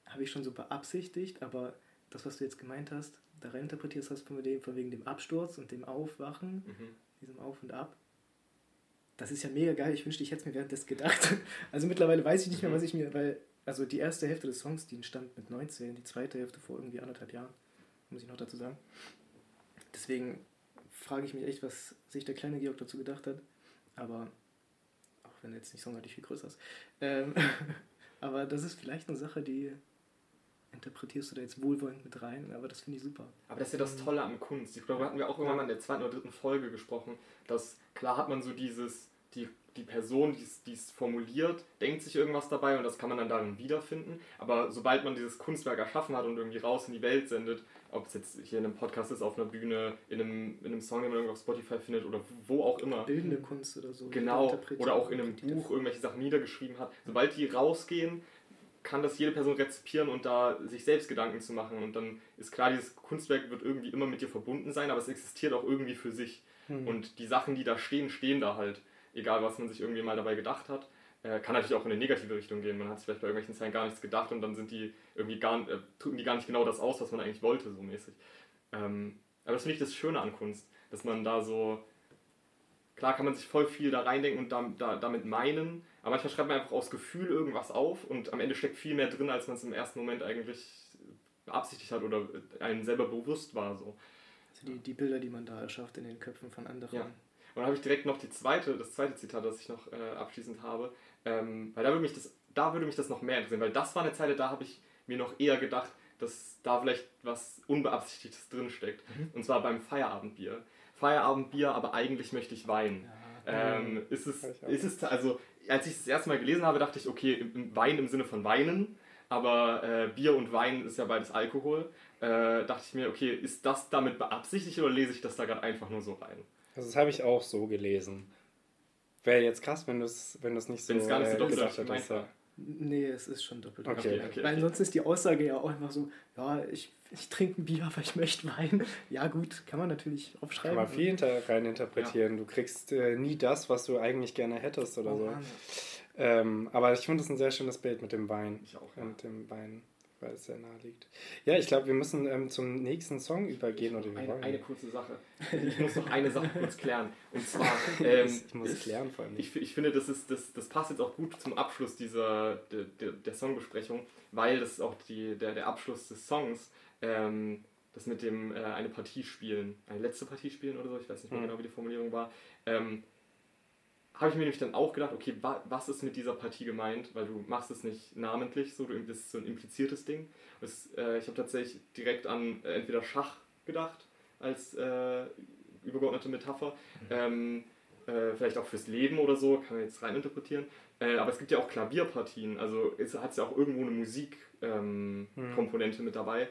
habe ich schon so beabsichtigt, aber das, was du jetzt gemeint hast, da rein interpretierst hast von, dem, von wegen dem Absturz und dem Aufwachen, mhm. diesem Auf und Ab, das ist ja mega geil. Ich wünschte, ich hätte es mir währenddessen gedacht. Also mittlerweile weiß ich nicht mehr, mhm. was ich mir, weil also die erste Hälfte des Songs, die entstand mit 19, die zweite Hälfte vor irgendwie anderthalb Jahren, muss ich noch dazu sagen. Deswegen frage ich mich echt, was sich der kleine Georg dazu gedacht hat. Aber, auch wenn er jetzt nicht sonderlich viel größer ist. Ähm, aber das ist vielleicht eine Sache, die interpretierst du da jetzt wohlwollend mit rein, aber das finde ich super. Aber das ist ja das Tolle an Kunst. Ich glaube, hatten wir auch irgendwann mal in der zweiten oder dritten Folge gesprochen, dass klar hat man so dieses, die die Person, die es formuliert, denkt sich irgendwas dabei und das kann man dann darin wiederfinden. Aber sobald man dieses Kunstwerk erschaffen hat und irgendwie raus in die Welt sendet, ob es jetzt hier in einem Podcast ist, auf einer Bühne, in einem, in einem Song, den man irgendwo auf Spotify findet oder wo auch immer. Bildende Kunst oder so. Genau. Oder auch in einem Buch irgendwelche Sachen niedergeschrieben hat. Sobald die rausgehen, kann das jede Person rezipieren und da sich selbst Gedanken zu machen. Und dann ist klar, dieses Kunstwerk wird irgendwie immer mit dir verbunden sein, aber es existiert auch irgendwie für sich. Hm. Und die Sachen, die da stehen, stehen da halt egal was man sich irgendwie mal dabei gedacht hat. Äh, kann natürlich auch in eine negative Richtung gehen. Man hat sich vielleicht bei irgendwelchen Zeilen gar nichts gedacht und dann sind die irgendwie gar, äh, drücken die gar nicht genau das aus, was man eigentlich wollte, so mäßig. Ähm, aber das finde ich das Schöne an Kunst, dass man da so. Klar kann man sich voll viel da reindenken und da, da, damit meinen, aber manchmal schreibt man einfach aus Gefühl irgendwas auf und am Ende steckt viel mehr drin, als man es im ersten Moment eigentlich beabsichtigt hat oder einem selber bewusst war. So. Also die, die Bilder, die man da erschafft in den Köpfen von anderen. Ja. Dann habe ich direkt noch die zweite, das zweite Zitat, das ich noch äh, abschließend habe, ähm, weil da würde, mich das, da würde mich das noch mehr interessieren, weil das war eine Zeile, da habe ich mir noch eher gedacht, dass da vielleicht was Unbeabsichtigtes drinsteckt. Mhm. Und zwar beim Feierabendbier. Feierabendbier, aber eigentlich möchte ich weinen. Ja. Ähm, ist, es, ist es, also, als ich es das erste Mal gelesen habe, dachte ich, okay, Wein im Sinne von Weinen, aber äh, Bier und Wein ist ja beides Alkohol. Äh, dachte ich mir, okay, ist das damit beabsichtigt oder lese ich das da gerade einfach nur so rein? Also das habe ich auch so gelesen. Wäre jetzt krass, wenn du es wenn nicht so, wenn es gar nicht so äh, doppelt hättest. Nee, es ist schon doppelt. Okay. okay. Weil ansonsten ist die Aussage ja auch einfach so, ja, ich, ich trinke ein Bier, aber ich möchte Wein. Ja gut, kann man natürlich aufschreiben. Kann man viel hinter rein interpretieren. Ja. Du kriegst äh, nie das, was du eigentlich gerne hättest oder oh, so. Ähm, aber ich finde es ein sehr schönes Bild mit dem Wein. Ich auch. Ja. Und dem Wein weil es sehr nahe liegt. Ja, ich glaube, wir müssen ähm, zum nächsten Song übergehen. Oder eine, eine kurze Sache. Ich muss noch eine Sache kurz klären. Und zwar. Ähm, ich muss klären vor allem. Ich, ich finde, das, ist, das, das passt jetzt auch gut zum Abschluss dieser, der, der, der Songbesprechung, weil das ist auch die, der, der Abschluss des Songs. Ähm, das mit dem äh, eine Partie spielen, eine letzte Partie spielen oder so, ich weiß nicht mehr mhm. genau, wie die Formulierung war. Ähm, habe ich mir nämlich dann auch gedacht, okay, wa was ist mit dieser Partie gemeint? Weil du machst es nicht namentlich, so, das ist so ein impliziertes Ding. Das, äh, ich habe tatsächlich direkt an äh, entweder Schach gedacht als äh, übergeordnete Metapher. Mhm. Ähm, äh, vielleicht auch fürs Leben oder so, kann man jetzt rein interpretieren. Äh, aber es gibt ja auch Klavierpartien, also es hat ja auch irgendwo eine Musikkomponente ähm, mhm. mit dabei.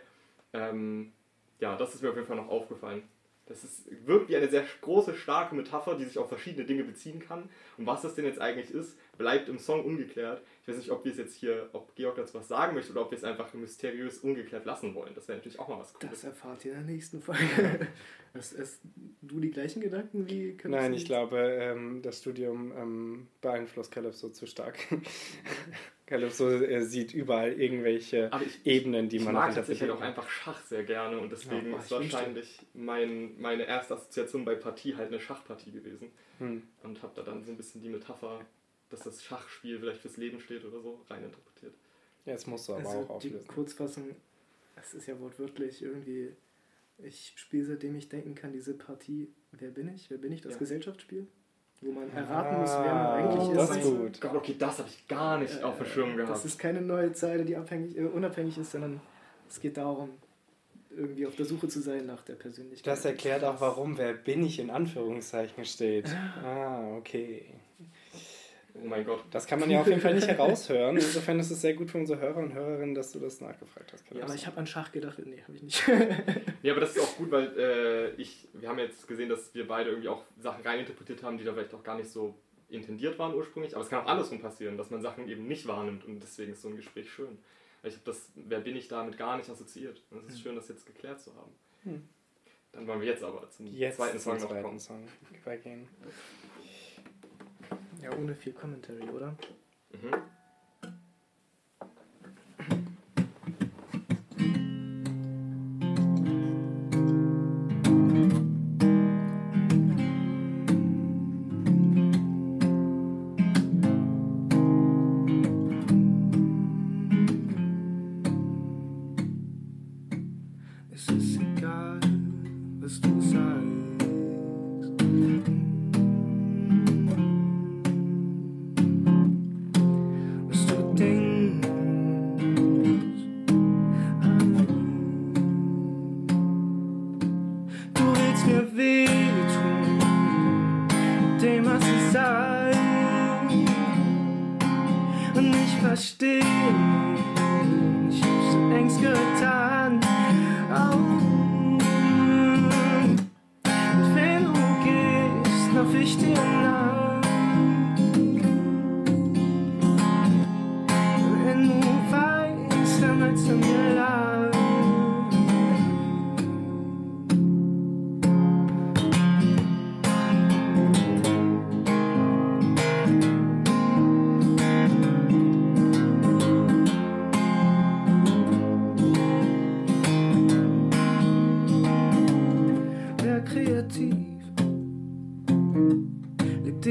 Ähm, ja, das ist mir auf jeden Fall noch aufgefallen. Das ist, wirkt wie eine sehr große, starke Metapher, die sich auf verschiedene Dinge beziehen kann. Und was das denn jetzt eigentlich ist, bleibt im Song ungeklärt. Ich weiß nicht, ob wir es jetzt hier, ob Georg dazu was sagen möchte oder ob wir es einfach mysteriös ungeklärt lassen wollen. Das wäre natürlich auch mal was Cooles. Das erfahrt ihr in der nächsten Folge. hast, hast du die gleichen Gedanken wie Nein, ich glaube, ähm, das Studium ähm, beeinflusst Calypso zu stark. Calypso äh, sieht überall irgendwelche ich, Ebenen, die man Ich mag tatsächlich auch einfach Schach sehr gerne und deswegen ja, ist wahrscheinlich mein, meine erste Assoziation bei Partie halt eine Schachpartie gewesen. Hm. Und habe da dann so ein bisschen die Metapher, dass das Schachspiel vielleicht fürs Leben steht oder so, reininterpretiert. Ja, jetzt musst du aber also auch auflösen. Die Kurzfassung, es ist ja wortwörtlich irgendwie, ich spiele seitdem ich denken kann, diese Partie, wer bin ich? Wer bin ich? Das ja. Gesellschaftsspiel? wo man erraten ah, muss, wer man eigentlich das ist. Gut. Gott, okay, das habe ich gar nicht äh, auf dem Schirm gehabt. Das ist keine neue Zeile, die abhängig, äh, unabhängig ist, sondern es geht darum, irgendwie auf der Suche zu sein nach der Persönlichkeit. Das erklärt auch, warum wer bin ich in Anführungszeichen steht. Ah, okay. Oh mein Gott. Das kann man ja auf jeden Fall nicht heraushören. Insofern ist es sehr gut für unsere Hörer und Hörerinnen, dass du das nachgefragt hast. Ja, aber ich habe an Schach gedacht. Nee, habe ich nicht. ja, aber das ist auch gut, weil äh, ich, wir haben jetzt gesehen, dass wir beide irgendwie auch Sachen reininterpretiert haben, die da vielleicht auch gar nicht so intendiert waren ursprünglich. Aber es kann auch andersrum passieren, dass man Sachen eben nicht wahrnimmt und deswegen ist so ein Gespräch schön. Ich habe das, wer bin ich damit gar nicht assoziiert. Und es ist hm. schön, das jetzt geklärt zu haben. Hm. Dann wollen wir jetzt aber zum jetzt zweiten Song noch kommen. Song übergehen. Ja, ohne viel Commentary, oder? Mhm.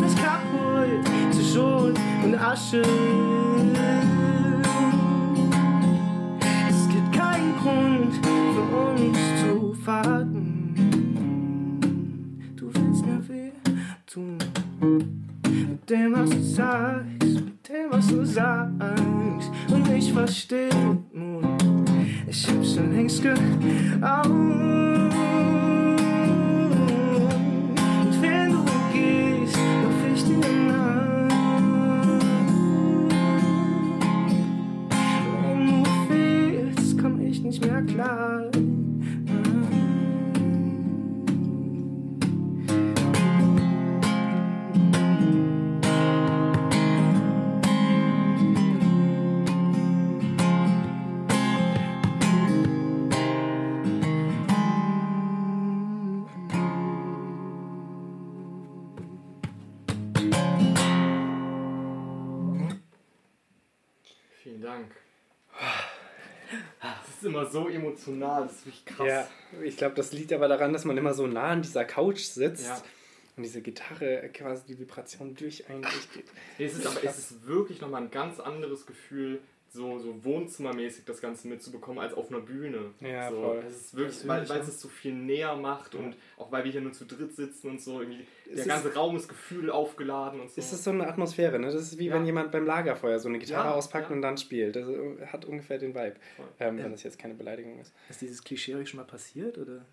Mich kaputt zu Schuld und Asche. Es gibt keinen Grund für uns zu warten. Du willst mir weh tun. Mit dem, was du sagst, mit dem, was du sagst und ich verstehe nun. Ich hab schon längst ge. Immer so emotional, das ist wirklich krass. Ja, ich glaube, das liegt aber daran, dass man immer so nah an dieser Couch sitzt Ja. und diese Gitarre quasi die Vibration durch einen durchgeht. Es ist aber es ist wirklich nochmal ein ganz anderes Gefühl, so, so wohnzimmermäßig das Ganze mitzubekommen, als auf einer Bühne. Ja, so, voll. Es ist wirklich, weil, weil ja. es es so viel näher macht und auch weil wir hier nur zu dritt sitzen und so, irgendwie Es der ist- ganze Raum ist Gefühl aufgeladen und so. Es ist so eine Atmosphäre, ne? Das ist wie Ja. wenn jemand beim Lagerfeuer so eine Gitarre Ja, auspackt ja. und dann spielt. Das äh, hat ungefähr den Vibe, ähm, Ja. wenn das jetzt keine Beleidigung ist. Ist dieses Klischee euch schon mal passiert? Oder?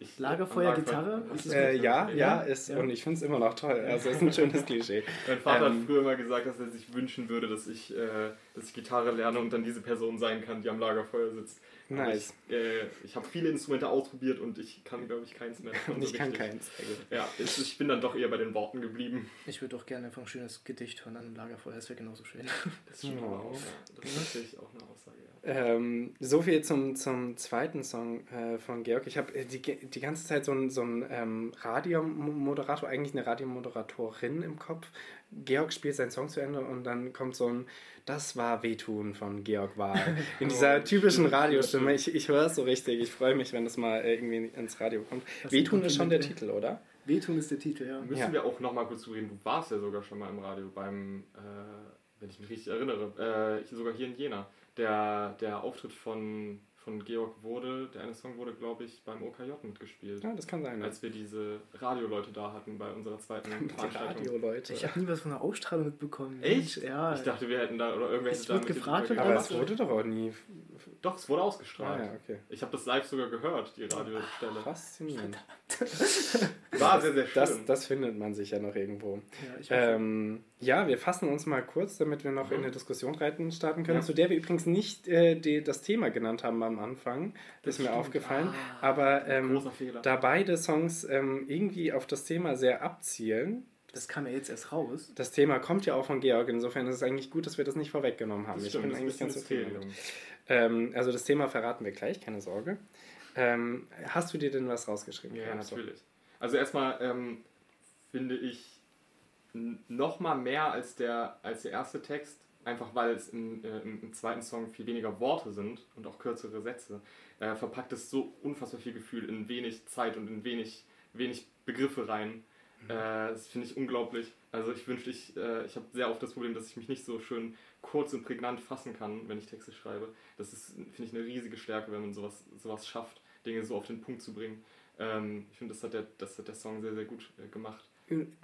Ich- Lagerfeuer, Gitarre? Ist es Äh, ja, Ja? ist, Ja. und ich finde es immer noch toll. Also, es ist ein schönes Klischee. Mein Vater Ähm, hat früher immer gesagt, dass er sich wünschen würde, dass ich, äh, dass ich Gitarre lerne und dann diese Person sein kann, die am Lagerfeuer sitzt. Aber Nice. Ich, äh, ich habe viele Instrumente ausprobiert und ich kann, glaube ich, keins mehr. Und so ich kann richtig. keins. Ja, ich, ich bin dann doch eher bei den Worten geblieben. Ich würde doch gerne einfach ein schönes Gedicht hören an einem Lagerfeuer, das wäre genauso schön. Das ist schon aber auch, ja. Das ist natürlich auch eine Aussage, ja. Ähm, so viel zum, zum zweiten Song äh, von Georg. Ich habe die, die ganze Zeit so einen so ähm, Radiomoderator, eigentlich eine Radiomoderatorin im Kopf. Georg spielt seinen Song zu Ende und dann kommt so ein Das war Wehtun von Georg Wahl. In dieser Oh, typischen stimmt, Radiostimme. Ich, ich höre es so richtig. Ich freue mich, wenn das mal irgendwie ins Radio kommt. Das Wehtun ist schon der Titel, oder? Wehtun ist der Titel, ja. Müssen Ja. wir auch nochmal kurz zu reden. Du warst ja sogar schon mal im Radio beim, äh, wenn ich mich richtig erinnere, äh, sogar hier in Jena. Der, der Auftritt von, von Georg wurde, der eine Song wurde, glaube ich, beim OKJ mitgespielt. Ja, das kann sein. Als wir diese Radioleute da hatten bei unserer zweiten Veranstaltung. Radio-Leute. Ich habe nie was von der Ausstrahlung mitbekommen. Echt? Ja. Ich dachte, wir hätten da, oder hätte da gefragt, Aber das- es wurde doch auch nie. Doch, es wurde ausgestrahlt. Ah, ja, okay. Ich habe das live sogar gehört, die Radiostelle. Faszinierend. War sehr, sehr schön. Das, das findet man sicher noch irgendwo. ja. Ähm, ja, wir fassen uns mal kurz, damit wir noch Mhm. in eine Diskussion reiten starten können, Ja. zu der wir übrigens nicht äh, die, das Thema genannt haben am Anfang. Das ist mir stimmt. aufgefallen. Ah, Aber ähm, da beide Songs ähm, irgendwie auf das Thema sehr abzielen, das kam ja jetzt erst raus. das Thema kommt ja auch von Georg, insofern ist es eigentlich gut, dass wir das nicht vorweggenommen haben. das ich bin eigentlich ganz zufrieden. Ähm, also das Thema verraten wir gleich, keine Sorge. Ähm, hast du dir denn was rausgeschrieben? Ja, Clemens? natürlich. Also erstmal ähm, finde ich noch mal mehr als der, als der erste Text, einfach weil es im, äh, im, zweiten Song viel weniger Worte sind und auch kürzere Sätze, äh, verpackt es so unfassbar viel Gefühl in wenig Zeit und in wenig, wenig Begriffe rein. Äh, das finde ich unglaublich. Also ich wünschte, ich, äh, ich habe sehr oft das Problem, dass ich mich nicht so schön kurz und prägnant fassen kann, wenn ich Texte schreibe. Das ist, finde ich, eine riesige Stärke, wenn man sowas, sowas schafft, Dinge so auf den Punkt zu bringen. Ähm, ich finde, das, hat der- das hat der Song sehr, sehr gut äh, gemacht.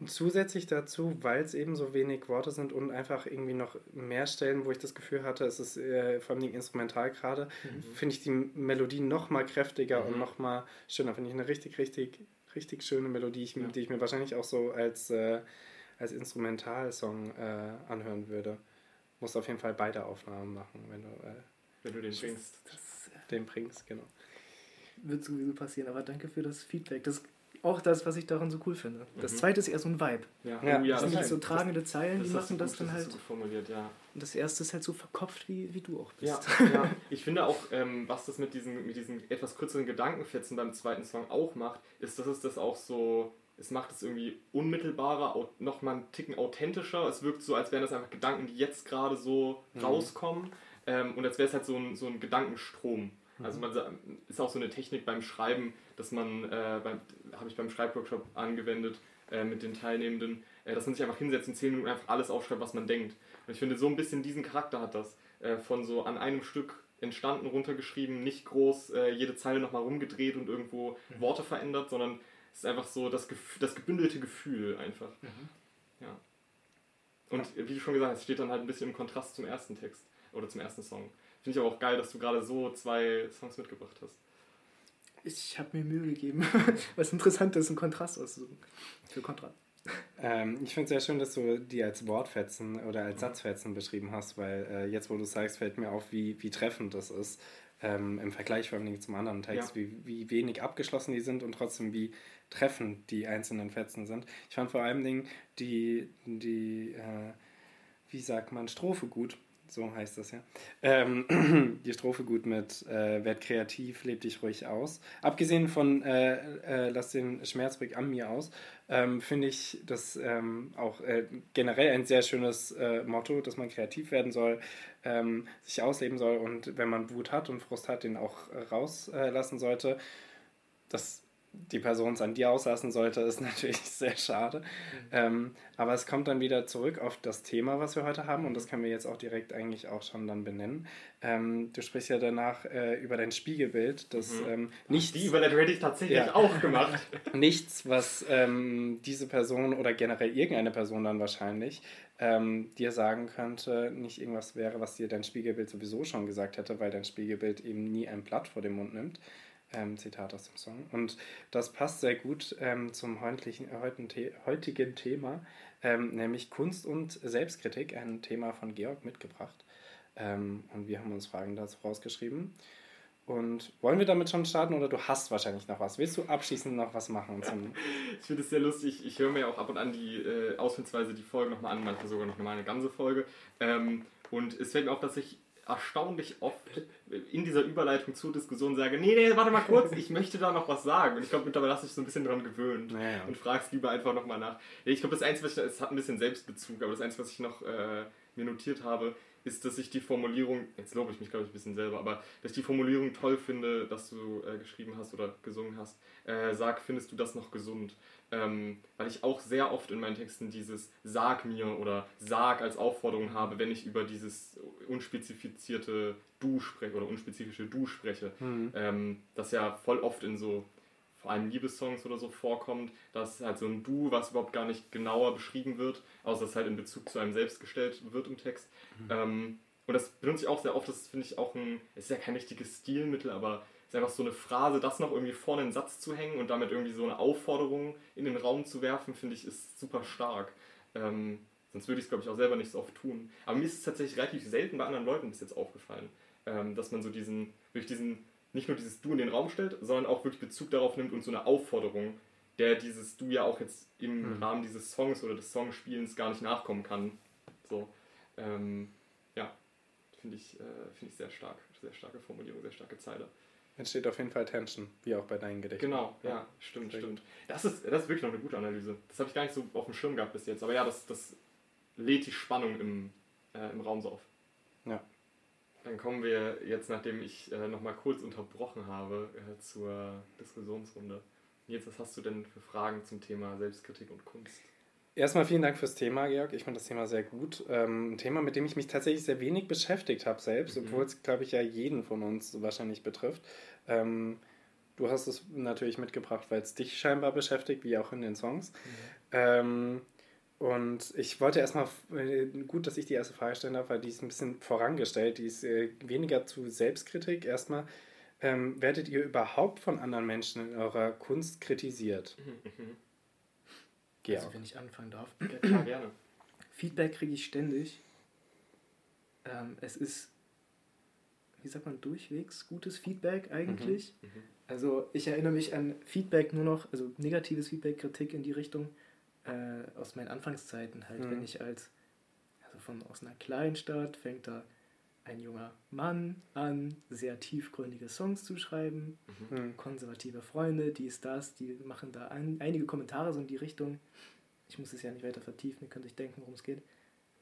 Zusätzlich dazu, weil es eben so wenig Worte sind und einfach irgendwie noch mehr Stellen, wo ich das Gefühl hatte, es ist äh, vor allem instrumental gerade, finde ich die Melodie noch mal kräftiger Mhm. und noch mal schöner. Finde ich eine richtig, richtig, richtig schöne Melodie, ich, Ja. die ich mir wahrscheinlich auch so als, äh, als Instrumentalsong äh, anhören würde. Musst auf jeden Fall beide Aufnahmen machen, wenn du äh, Wenn du den bringst. Das den bringst, genau. wird sowieso passieren, aber danke für das Feedback. Das auch das, was ich daran so cool finde. Das Mhm. zweite ist eher so ein Vibe. Ja, Ja, oh, das Das sind ist halt so das- tragende Zeilen, die das hast machen das gut- dann das halt. du gut formuliert, ja. Und das erste ist halt so verkopft, wie, wie du auch bist. Ja, ja. Ich finde auch, ähm, was das mit diesen, mit diesen etwas kürzeren Gedankenfetzen beim zweiten Song auch macht, ist, dass es das auch so, es macht es irgendwie unmittelbarer, au- noch mal einen Ticken authentischer. Es wirkt so, als wären das einfach Gedanken, die jetzt gerade so Mhm. rauskommen. Ähm, und als wäre es halt so ein, so ein Gedankenstrom. Also man ist auch so eine Technik beim Schreiben, dass man, äh, habe ich beim Schreibworkshop angewendet äh, mit den Teilnehmenden, äh, dass man sich einfach hinsetzt und 10 Minuten einfach alles aufschreibt, was man denkt. Und ich finde, so ein bisschen diesen Charakter hat das. Äh, von so an einem Stück entstanden, runtergeschrieben, nicht groß jede Zeile nochmal rumgedreht und irgendwo Worte verändert, sondern es ist einfach so das, das gebündelte Gefühl einfach. Ja. Und wie du schon gesagt hast, steht dann halt ein bisschen im Kontrast zum ersten Text oder zum ersten Song. Finde ich aber auch geil, dass du gerade so zwei Songs mitgebracht hast. Ich habe mir Mühe gegeben, was interessant ist, einen Kontrast auszusuchen. Für Kontrast. Ähm, ich finde es sehr schön, dass du die als Wortfetzen oder als Satzfetzen beschrieben hast, weil äh, jetzt, wo du sagst, fällt mir auf, wie, wie treffend das ist. Ähm, Im Vergleich vor allem zum anderen Text, Ja. wie, wie wenig abgeschlossen die sind und trotzdem wie treffend die einzelnen Fetzen sind. Ich fand vor allem Dingen die, die äh, wie sagt man, Strophe gut. So heißt das ja. Ähm, die Strophe gut mit äh, Werd kreativ, leb dich ruhig aus. Abgesehen von äh, äh, Lass den Schmerzblick an mir aus, ähm, finde ich das ähm, auch äh, generell ein sehr schönes äh, Motto, dass man kreativ werden soll, ähm, sich ausleben soll und wenn man Wut hat und Frust hat, den auch rauslassen sollte. Das die Person es an dir auslassen sollte, ist natürlich sehr schade. Mhm. Ähm, aber es kommt dann wieder zurück auf das Thema, was wir heute haben und das können wir jetzt auch direkt eigentlich auch schon dann benennen. Ähm, du sprichst ja danach äh, über dein Spiegelbild, das mhm. ähm, nichts... Die Überleitung hätte ich tatsächlich ja, auch gemacht. nichts, was ähm, diese Person oder generell irgendeine Person dann wahrscheinlich ähm, dir sagen könnte, nicht irgendwas wäre, was dir dein Spiegelbild sowieso schon gesagt hätte, weil dein Spiegelbild eben nie ein Blatt vor dem Mund nimmt. Ähm, Zitat aus dem Song. Und das passt sehr gut ähm, zum heutigen, heutigen Thema, ähm, nämlich Kunst und Selbstkritik, ein Thema von Georg mitgebracht. Ähm, und wir haben uns Fragen dazu rausgeschrieben. Und wollen wir damit schon starten oder du hast wahrscheinlich noch was? Willst du abschließend noch was machen? ich finde es sehr lustig. Ich höre mir auch ab und an die äh, ausnahmsweise die Folge nochmal an, manchmal sogar noch mal eine ganze Folge. Ähm, und es fällt mir auf, dass ich erstaunlich oft in dieser Überleitung zur Diskussion sage, nee, nee, warte mal kurz, ich möchte da noch was sagen. Und ich glaube, mittlerweile hast du dich so ein bisschen dran gewöhnt naja. und fragst lieber einfach nochmal nach. Ich glaube, das Einzige, was ich, es hat ein bisschen Selbstbezug, aber das Einzige, was ich noch äh, mir notiert habe, ist, dass ich die Formulierung, jetzt lobe ich mich, glaube ich, ein bisschen selber, aber dass ich die Formulierung toll finde, dass du äh, geschrieben hast oder gesungen hast. Äh, sag, findest du das noch gesund? ähm, weil ich auch sehr oft in meinen Texten dieses Sag mir oder Sag als Aufforderung habe, wenn ich über dieses unspezifizierte Du spreche oder unspezifische Du spreche. Mhm. Ähm, das ja voll oft in so vor allem Liebessongs oder so vorkommt, dass halt so ein Du, was überhaupt gar nicht genauer beschrieben wird, außer dass es halt in Bezug zu einem selbst gestellt wird im Text. Mhm. Ähm, und das benutze ich auch sehr oft, das finde ich auch ein, es ist ja kein richtiges Stilmittel, aber ist einfach so eine Phrase, das noch irgendwie vorne in den Satz zu hängen und damit irgendwie so eine Aufforderung in den Raum zu werfen, finde ich, ist super stark. Ähm, sonst würde ich es, glaube ich, auch selber nicht so oft tun. Aber mir ist es tatsächlich relativ selten bei anderen Leuten bis jetzt aufgefallen, ähm, dass man so diesen, wirklich diesen, nicht nur dieses Du in den Raum stellt, sondern auch wirklich Bezug darauf nimmt und so eine Aufforderung, der dieses Du ja auch jetzt im mhm. Rahmen dieses Songs oder des Songspielens gar nicht nachkommen kann. So, ähm, ja, finde ich, äh, find ich sehr stark, sehr starke Formulierung, sehr starke Zeile entsteht auf jeden Fall Tension, wie auch bei deinen Gedichten. Genau, ja, ja stimmt, stimmt. Das ist, das ist wirklich noch eine gute Analyse. Das habe ich gar nicht so auf dem Schirm gehabt bis jetzt. Aber ja, das, das lädt die Spannung im, äh, im Raum so auf. Dann kommen wir jetzt, nachdem ich äh, nochmal kurz unterbrochen habe, äh, zur Diskussionsrunde. Jetzt, was hast du denn für Fragen zum Thema Selbstkritik und Kunst? Erstmal vielen Dank fürs Thema, Georg. Ich finde das Thema sehr gut. Ähm, ein Thema, mit dem ich mich tatsächlich sehr wenig beschäftigt habe selbst, mhm. obwohl es, glaube ich, ja jeden von uns wahrscheinlich betrifft. Ähm, du hast es natürlich mitgebracht, weil es dich scheinbar beschäftigt, wie auch in den Songs. Mhm. Ähm, und ich wollte erstmal, äh, gut, dass ich die erste Frage stellen darf, weil die ist ein bisschen vorangestellt. Die ist äh, weniger zu Selbstkritik. Erstmal, ähm, werdet ihr überhaupt von anderen Menschen in eurer Kunst kritisiert? Mhm. mhm. Georg. Also wenn ich anfangen darf. Ja, gerne. Feedback kriege ich ständig. Ähm, es ist, wie sagt man, durchwegs gutes Feedback eigentlich. Mhm. Mhm. Also ich erinnere mich an Feedback nur noch, also negatives Feedback, Kritik in die Richtung äh, aus meinen Anfangszeiten halt, mhm. wenn ich als, also von aus einer Kleinstadt fängt da ein junger Mann an, sehr tiefgründige Songs zu schreiben, mhm. mhm. konservative Freunde, dies, das, die machen da ein, einige Kommentare so in die Richtung. Ich muss es ja nicht weiter vertiefen, ihr könnt euch denken, worum es geht.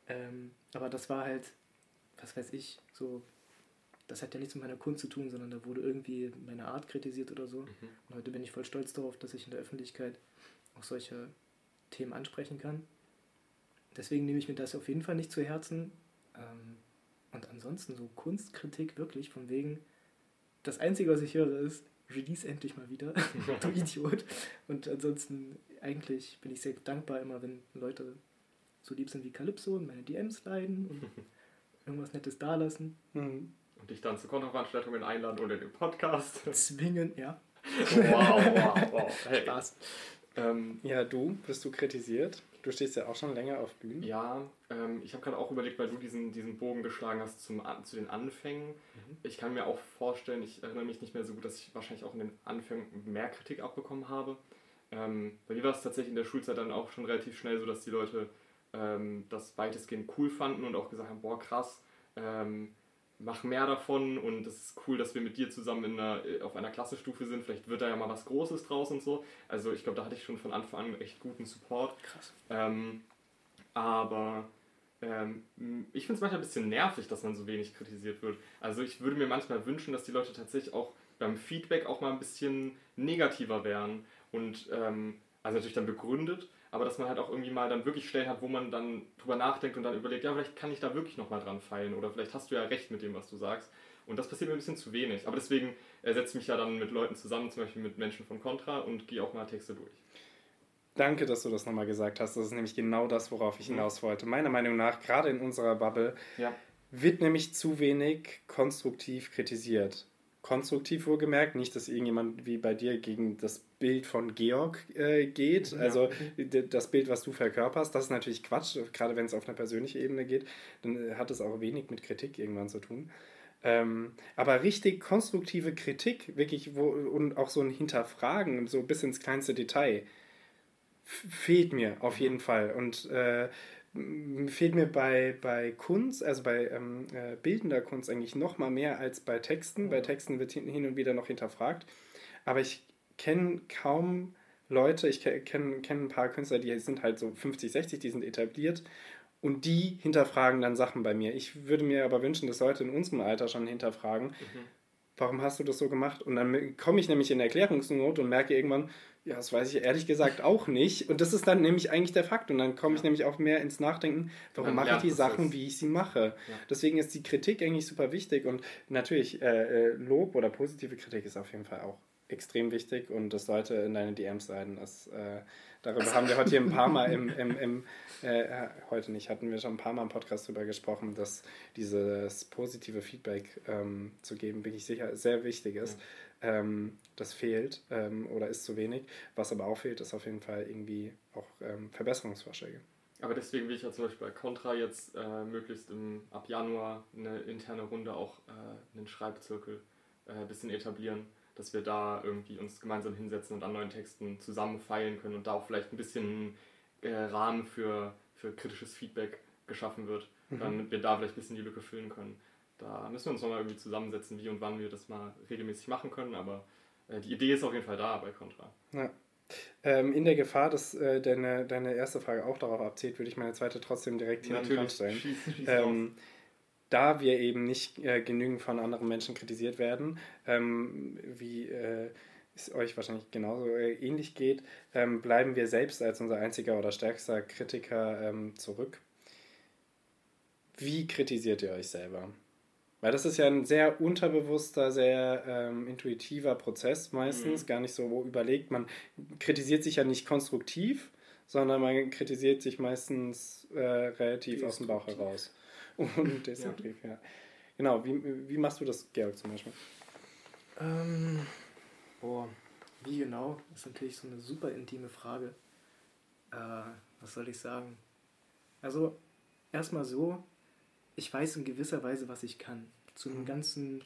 Ähm, aber das war halt, was weiß ich, so, das hat ja nichts mit meiner Kunst zu tun, sondern da wurde irgendwie meine Art kritisiert oder so. Mhm. Und heute bin ich voll stolz darauf, dass ich in der Öffentlichkeit auch solche Themen ansprechen kann. Deswegen nehme ich mir das auf jeden Fall nicht zu Herzen. Ähm, und ansonsten so Kunstkritik wirklich von wegen, das Einzige, was ich höre, ist, release endlich mal wieder, du Idiot. Und ansonsten eigentlich bin ich sehr dankbar immer, wenn Leute so lieb sind wie Calypso und meine DMs leiden und irgendwas Nettes dalassen. Mhm. Und dich dann zu Konterveranstaltungen einladen oder den Podcast. Zwingen, ja. Wow, wow, wow. Hey. Spaß. Ähm, ja, du, bist du kritisiert? Du stehst ja auch schon länger auf Bühnen. Ja, ähm, ich habe gerade auch überlegt, weil du diesen, diesen Bogen geschlagen hast zum, zu den Anfängen. Mhm. Ich kann mir auch vorstellen, ich erinnere mich nicht mehr so gut, dass ich wahrscheinlich auch in den Anfängen mehr Kritik abbekommen habe. Ähm, bei mir war es tatsächlich in der Schulzeit dann auch schon relativ schnell so, dass die Leute ähm, das weitestgehend cool fanden und auch gesagt haben, boah krass, ähm, mach mehr davon und es ist cool, dass wir mit dir zusammen in einer, äh, auf einer Klassenstufe sind. Vielleicht wird da ja mal was Großes draus und so. Also ich glaube, da hatte ich schon von Anfang an echt guten Support. Krass. Ähm, aber ähm, ich finde es manchmal ein bisschen nervig, dass man so wenig kritisiert wird. Also ich würde mir manchmal wünschen, dass die Leute tatsächlich auch beim Feedback auch mal ein bisschen negativer wären und ähm, also natürlich dann begründet, aber dass man halt auch irgendwie mal dann wirklich Stellen hat, wo man dann drüber nachdenkt und dann überlegt, ja, vielleicht kann ich da wirklich nochmal dran feilen oder vielleicht hast du ja recht mit dem, was du sagst. Und das passiert mir ein bisschen zu wenig. Aber deswegen äh, setze ich mich ja dann mit Leuten zusammen, zum Beispiel mit Menschen von Contra und gehe auch mal Texte durch. Danke, dass du das nochmal gesagt hast. Das ist nämlich genau das, worauf ich hinaus wollte. Meiner Meinung nach, gerade in unserer Bubble, Ja. wird nämlich zu wenig konstruktiv kritisiert. Konstruktiv wohlgemerkt, nicht, dass irgendjemand wie bei dir gegen das Bild von Georg äh, geht. Ja. Also das Bild, was du verkörperst, das ist natürlich Quatsch. Gerade wenn es auf eine persönliche Ebene geht, dann äh, hat es auch wenig mit Kritik irgendwann zu tun. Ähm, aber richtig konstruktive Kritik, wirklich, wo, und auch so ein Hinterfragen, so bis ins kleinste Detail, fehlt mir auf jeden Fall. Und äh, fehlt mir bei, bei Kunst, also bei ähm, äh, bildender Kunst eigentlich noch mal mehr als bei Texten. Bei Texten wird hin und wieder noch hinterfragt. Aber ich kenne kaum Leute, ich kenne kenn, ein paar Künstler, die sind halt so 50, 60, die sind etabliert. Und die hinterfragen dann Sachen bei mir. Ich würde mir aber wünschen, dass Leute in unserem Alter schon hinterfragen, warum hast du das so gemacht? Und dann komme ich nämlich in Erklärungsnot und merke irgendwann, ja, das weiß ich ehrlich gesagt auch nicht. Und das ist dann nämlich eigentlich der Fakt. Und dann komme ich Ja. nämlich auch mehr ins Nachdenken, warum Ein mache ich die. Sachen, wie ich sie mache. Ja. Deswegen ist die Kritik eigentlich super wichtig. Und natürlich, äh, äh, Lob oder positive Kritik ist auf jeden Fall auch extrem wichtig. Und das sollte in deine DMs sein. Das, äh, darüber haben wir heute hier ein paar Mal im, im, im äh, äh, heute nicht, hatten wir schon ein paar Mal im Podcast drüber gesprochen, dass dieses positive Feedback ähm, zu geben, bin ich sicher, sehr wichtig ist. Ähm, das fehlt ähm, oder ist zu wenig. Was aber auch fehlt, ist auf jeden Fall irgendwie auch ähm, Verbesserungsvorschläge. Aber deswegen will ich ja zum Beispiel bei Contra jetzt äh, möglichst im, ab Januar eine interne Runde auch äh, einen Schreibzirkel äh, ein bisschen etablieren, dass wir da irgendwie uns gemeinsam hinsetzen und an neuen Texten zusammen feilen können und da auch vielleicht ein bisschen äh, Rahmen für, für kritisches Feedback geschaffen wird, damit wir da vielleicht ein bisschen die Lücke füllen können. Da müssen wir uns nochmal irgendwie zusammensetzen, wie und wann wir das mal regelmäßig machen können, aber äh, die Idee ist auf jeden Fall da bei Contra. Ja. Ähm, in der Gefahr, dass äh, deine, deine erste Frage auch darauf abzielt, würde ich meine zweite trotzdem direkt hier dran stellen. schieß, schieß Ähm, da wir eben nicht äh, genügend von anderen Menschen kritisiert werden, ähm, wie äh, es euch wahrscheinlich genauso äh, ähnlich geht, ähm, bleiben wir selbst als unser einziger oder stärkster Kritiker ähm, zurück. Wie kritisiert ihr euch selber? Weil das ist ja ein sehr unterbewusster, sehr ähm, intuitiver Prozess meistens, Mhm. gar nicht so überlegt. Man kritisiert sich ja nicht konstruktiv, sondern man kritisiert sich meistens äh, relativ aus dem Bauch heraus. Und destruktiv, ja. Genau, wie, wie machst du das, Georg, zum Beispiel? Ähm, boah, wie genau? Das ist natürlich so eine super intime Frage. Äh, was soll ich sagen? Also, erstmal so, ich weiß in gewisser Weise, was ich kann. Zu einem ganzen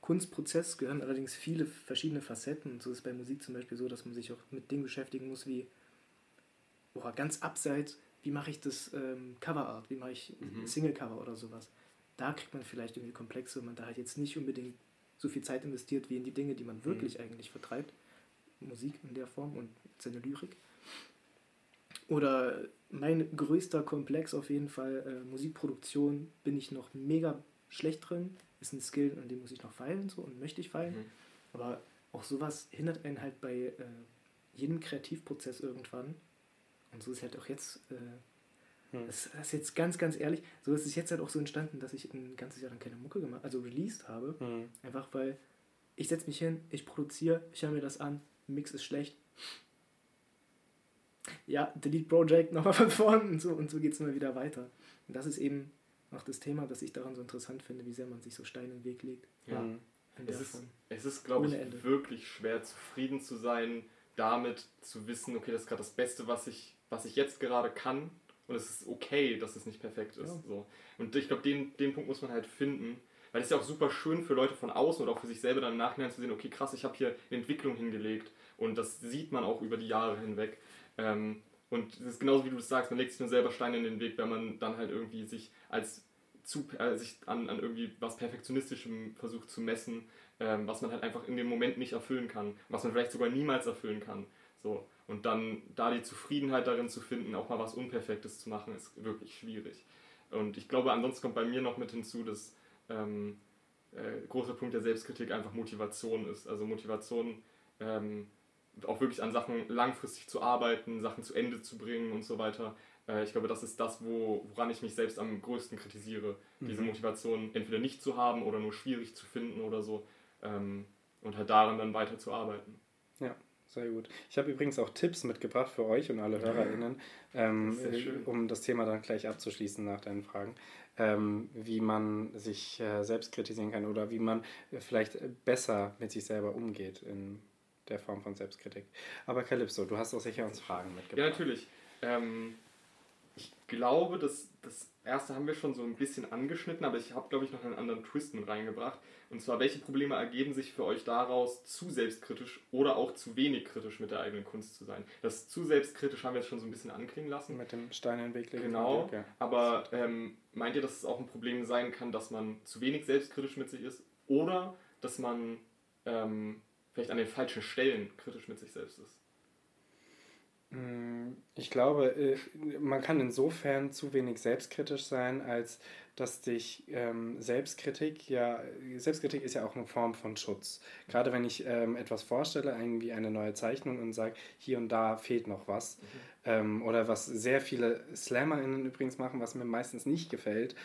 Kunstprozess gehören allerdings viele verschiedene Facetten. Und so ist es bei Musik zum Beispiel so, dass man sich auch mit Dingen beschäftigen muss, wie, boah, ganz abseits, wie mache ich das ähm, Coverart, wie mache ich Mhm. Singlecover oder sowas. Da kriegt man vielleicht irgendwie Komplexe, wenn man da halt jetzt nicht unbedingt so viel Zeit investiert wie in die Dinge, die man wirklich eigentlich vertreibt. Musik in der Form und seine Lyrik. Oder mein größter Komplex auf jeden Fall, äh, Musikproduktion, bin ich noch mega schlecht drin. Ist ein Skill, an dem muss ich noch feilen so und möchte ich feilen. Mhm. Aber auch sowas hindert einen halt bei äh, jedem Kreativprozess irgendwann. Und so ist halt auch jetzt, äh, Hm. das, das ist jetzt ganz, ganz ehrlich, so ist es jetzt halt auch so entstanden, dass ich ein ganzes Jahr lang keine Mucke gemacht, also released habe. Hm. Einfach weil ich setze mich hin, ich produziere, ich höre mir das an, Mix ist schlecht. Ja, Delete Project nochmal von vorn und so und so geht es immer wieder weiter. Und das ist eben auch das Thema, das ich daran so interessant finde, wie sehr man sich so Steine in den Weg legt. Ja. Der Es ist, es ist glaube ich, Ende. wirklich schwer, zufrieden zu sein, damit zu wissen, okay, das ist gerade das Beste, was ich, was ich jetzt gerade kann. Und es ist okay, dass es nicht perfekt ist. Ja. So. Und ich glaube, den, den Punkt muss man halt finden. Weil es ist ja auch super schön für Leute von außen oder auch für sich selber dann im Nachhinein zu sehen, okay, krass, ich habe hier eine Entwicklung hingelegt. Und das sieht man auch über die Jahre hinweg. Ähm, und es ist genauso wie du das sagst, man legt sich nur selber Steine in den Weg, wenn man dann halt irgendwie sich als zu, äh, sich an, an irgendwie was Perfektionistischem versucht zu messen, ähm, was man halt einfach in dem Moment nicht erfüllen kann, was man vielleicht sogar niemals erfüllen kann. So. Und dann da die Zufriedenheit darin zu finden, auch mal was Unperfektes zu machen, ist wirklich schwierig. Und ich glaube, ansonsten kommt bei mir noch mit hinzu, dass ähm, äh, großer Punkt der Selbstkritik einfach Motivation ist. Also Motivation ähm, auch wirklich an Sachen langfristig zu arbeiten, Sachen zu Ende zu bringen und so weiter. Äh, ich glaube, das ist das, wo, woran ich mich selbst am größten kritisiere. Mhm. Diese Motivation entweder nicht zu haben oder nur schwierig zu finden oder so. Ähm, und halt daran dann weiter zu arbeiten. Ja. Sehr gut. Ich habe übrigens auch Tipps mitgebracht für euch und alle HörerInnen, ähm, das um das Thema dann gleich abzuschließen nach deinen Fragen, ähm, wie man sich äh, selbst kritisieren kann oder wie man vielleicht besser mit sich selber umgeht in der Form von Selbstkritik. Aber Calypso, du hast auch sicher uns Fragen mitgebracht. Ja, natürlich. Ähm, ich glaube, dass das erste haben wir schon so ein bisschen angeschnitten, aber ich habe, glaube ich, noch einen anderen Twist mit reingebracht. Und zwar, welche Probleme ergeben sich für euch daraus, zu selbstkritisch oder auch zu wenig kritisch mit der eigenen Kunst zu sein? Das zu selbstkritisch haben wir jetzt schon so ein bisschen anklingen lassen. Mit dem Stein in den Weg legen. Genau, aber ähm, meint ihr, dass es auch ein Problem sein kann, dass man zu wenig selbstkritisch mit sich ist oder dass man ähm, vielleicht an den falschen Stellen kritisch mit sich selbst ist? Mm, ich glaube, äh, man kann insofern zu wenig selbstkritisch sein, als dass dich ähm, Selbstkritik ja, Selbstkritik ist ja auch eine Form von Schutz. Gerade wenn ich ähm, etwas vorstelle, irgendwie eine neue Zeichnung und sage, hier und da fehlt noch was. Mhm. Ähm, oder was sehr viele SlammerInnen übrigens machen, was mir meistens nicht gefällt,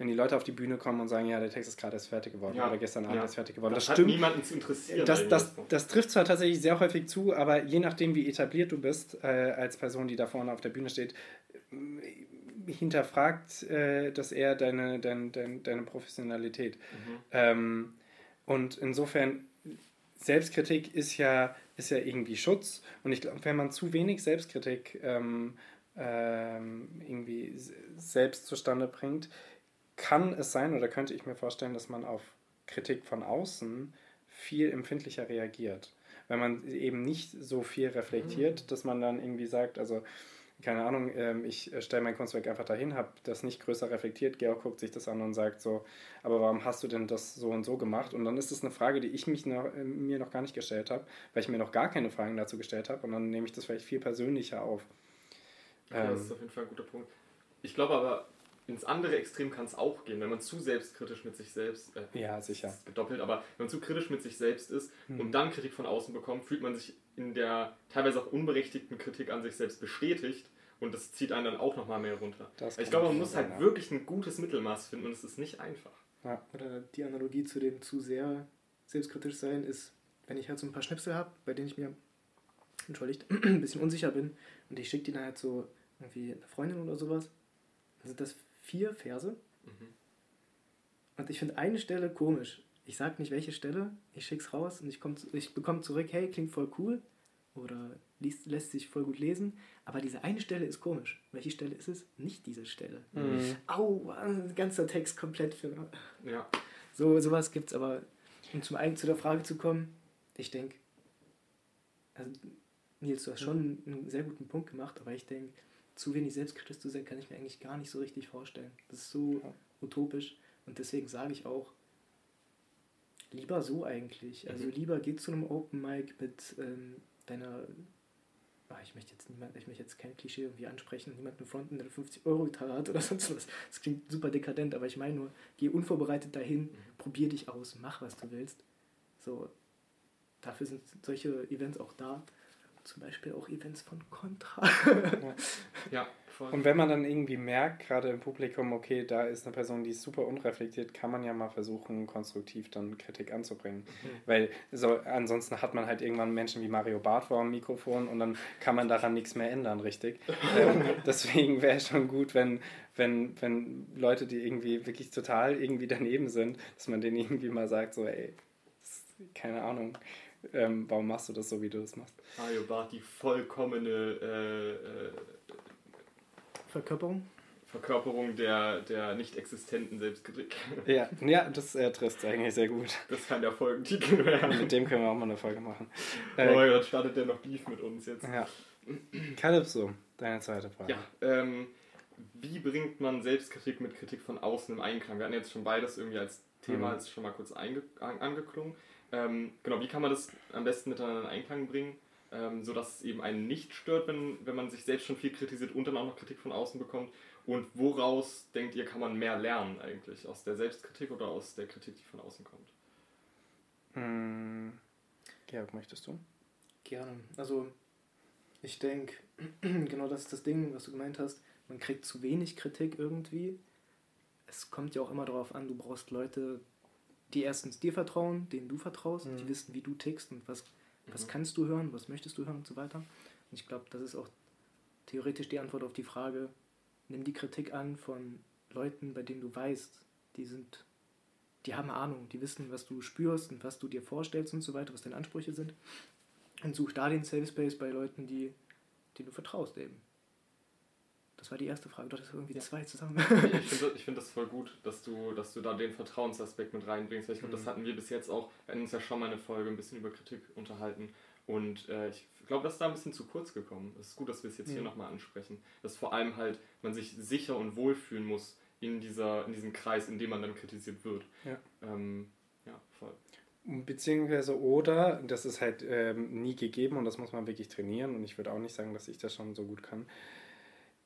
wenn die Leute auf die Bühne kommen und sagen, ja, der Text ist gerade erst fertig geworden ja. oder gestern Abend ja. erst fertig geworden. Das, das stimmt. niemanden zu interessieren. Das, das, das, trifft zwar tatsächlich sehr häufig zu, aber je nachdem, wie etabliert du bist, äh, als Person, die da vorne auf der Bühne steht, äh, hinterfragt äh, das eher deine, dein, dein, deine Professionalität. Mhm. Ähm, und insofern, Selbstkritik ist ja, ist ja irgendwie Schutz. Und ich glaube, wenn man zu wenig Selbstkritik ähm, ähm, irgendwie selbst zustande bringt, kann es sein oder könnte ich mir vorstellen, dass man auf Kritik von außen viel empfindlicher reagiert. Wenn man eben nicht so viel reflektiert, mhm. dass man dann irgendwie sagt, also keine Ahnung, ähm, ich äh, stelle mein Kunstwerk einfach dahin, habe das nicht größer reflektiert, Georg guckt sich das an und sagt so, aber warum hast du denn das so und so gemacht? Und dann ist das eine Frage, die ich mich noch, äh, mir noch gar nicht gestellt habe, weil ich mir noch gar keine Fragen dazu gestellt habe und dann nehme ich das vielleicht viel persönlicher auf. Ja, ähm, das ist auf jeden Fall ein guter Punkt. Ich glaube aber, ins andere Extrem kann es auch gehen, wenn man zu selbstkritisch mit sich selbst äh, ja sicher gedoppelt, aber wenn man zu kritisch mit sich selbst ist hm. und dann Kritik von außen bekommt, fühlt man sich in der teilweise auch unberechtigten Kritik an sich selbst bestätigt und das zieht einen dann auch noch mal mehr runter. Ich glaube, man muss halt ja. wirklich ein gutes Mittelmaß finden und es ist nicht einfach. Ja. Oder die Analogie zu dem zu sehr selbstkritisch sein ist, wenn ich halt so ein paar Schnipsel habe, bei denen ich mir entschuldigt ein bisschen unsicher bin und ich schicke die dann halt so irgendwie eine Freundin oder sowas, dann sind das vier Verse. Mhm. Und ich finde eine Stelle komisch. Ich sage nicht welche Stelle, ich schicke es raus und ich, ich bekomme zurück, hey, klingt voll cool oder liest, lässt sich voll gut lesen, aber diese eine Stelle ist komisch. Welche Stelle ist es? Nicht diese Stelle. Mhm. Au, ganzer Text komplett für. Ja. So, sowas gibt es aber. Um zum einen zu der Frage zu kommen, ich denke, also Nils, du hast schon einen sehr guten Punkt gemacht, aber ich denke, zu wenig selbstkritisch zu sein, kann ich mir eigentlich gar nicht so richtig vorstellen. Das ist so ja. utopisch. Und deswegen sage ich auch, lieber so eigentlich. Also mhm. lieber geh zu einem Open Mic mit ähm, deiner. Ach, ich möchte jetzt niemand, ich möchte jetzt kein Klischee irgendwie ansprechen, niemanden fronten, der eine 50 Euro Gitarre hat oder sonst was. Das klingt super dekadent, aber ich meine nur, geh unvorbereitet dahin, mhm. probier dich aus, mach was du willst. So, dafür sind solche Events auch da zum Beispiel auch Events von Contra. ja. ja. Und wenn man dann irgendwie merkt, gerade im Publikum, okay, da ist eine Person, die ist super unreflektiert, kann man ja mal versuchen, konstruktiv dann Kritik anzubringen. Mhm. Weil so, ansonsten hat man halt irgendwann Menschen wie Mario Barth vor dem Mikrofon und dann kann man daran nichts mehr ändern, richtig? ähm, deswegen wäre es schon gut, wenn, wenn, wenn Leute, die irgendwie wirklich total irgendwie daneben sind, dass man denen irgendwie mal sagt, so, ey, keine Ahnung, ähm, warum machst du das so, wie du das machst? Mario Barth, die vollkommene äh, äh, Verkörperung? Verkörperung der, der nicht existenten Selbstkritik. Ja, ja das äh, trifft eigentlich sehr gut. Das kann der Folgentitel werden. Mit dem können wir auch mal eine Folge machen. Äh, oh mein Gott, startet der noch Beef mit uns jetzt. Ja. Calypso, deine zweite Frage. Ja, ähm, wie bringt man Selbstkritik mit Kritik von außen im Einklang? Wir hatten jetzt schon beides irgendwie als Thema Mhm. jetzt schon mal kurz einge an, angeklungen. Ähm, genau, wie kann man das am besten miteinander in Einklang bringen, ähm, sodass es eben einen nicht stört, wenn, wenn man sich selbst schon viel kritisiert und dann auch noch Kritik von außen bekommt? Und woraus, denkt ihr, kann man mehr lernen eigentlich? Aus der Selbstkritik oder aus der Kritik, die von außen kommt? Mm, Georg, möchtest du? Gerne. Also, ich denke, genau das ist das Ding, was du gemeint hast. Man kriegt zu wenig Kritik irgendwie. Es kommt ja auch immer darauf an, du brauchst Leute, die erstens dir vertrauen, denen du vertraust, Mhm. die wissen, wie du tickst und was, was Mhm. kannst du hören, was möchtest du hören und so weiter. Und ich glaube, das ist auch theoretisch die Antwort auf die Frage, nimm die Kritik an von Leuten, bei denen du weißt, die sind, die haben Ahnung, die wissen, was du spürst und was du dir vorstellst und so weiter, was deine Ansprüche sind. Und such da den Safe Space bei Leuten, die, die du vertraust eben. Das war die erste Frage. Du hattest irgendwie Ja. zwei zusammen. ich finde ich find das voll gut, dass du, dass du da den Vertrauensaspekt mit reinbringst. Weil ich glaube, das Mhm. hatten wir bis jetzt auch, wir hatten uns ja schon mal eine Folge ein bisschen über Kritik unterhalten. Und äh, ich glaube, das ist da ein bisschen zu kurz gekommen. Es ist gut, dass wir es jetzt hier Mhm. nochmal ansprechen. Dass vor allem halt man sich sicher und wohlfühlen muss in, dieser, in diesem Kreis, in dem man dann kritisiert wird. Ja. Ähm, ja, voll. Beziehungsweise oder, das ist halt ähm, nie gegeben und das muss man wirklich trainieren und ich würde auch nicht sagen, dass ich das schon so gut kann,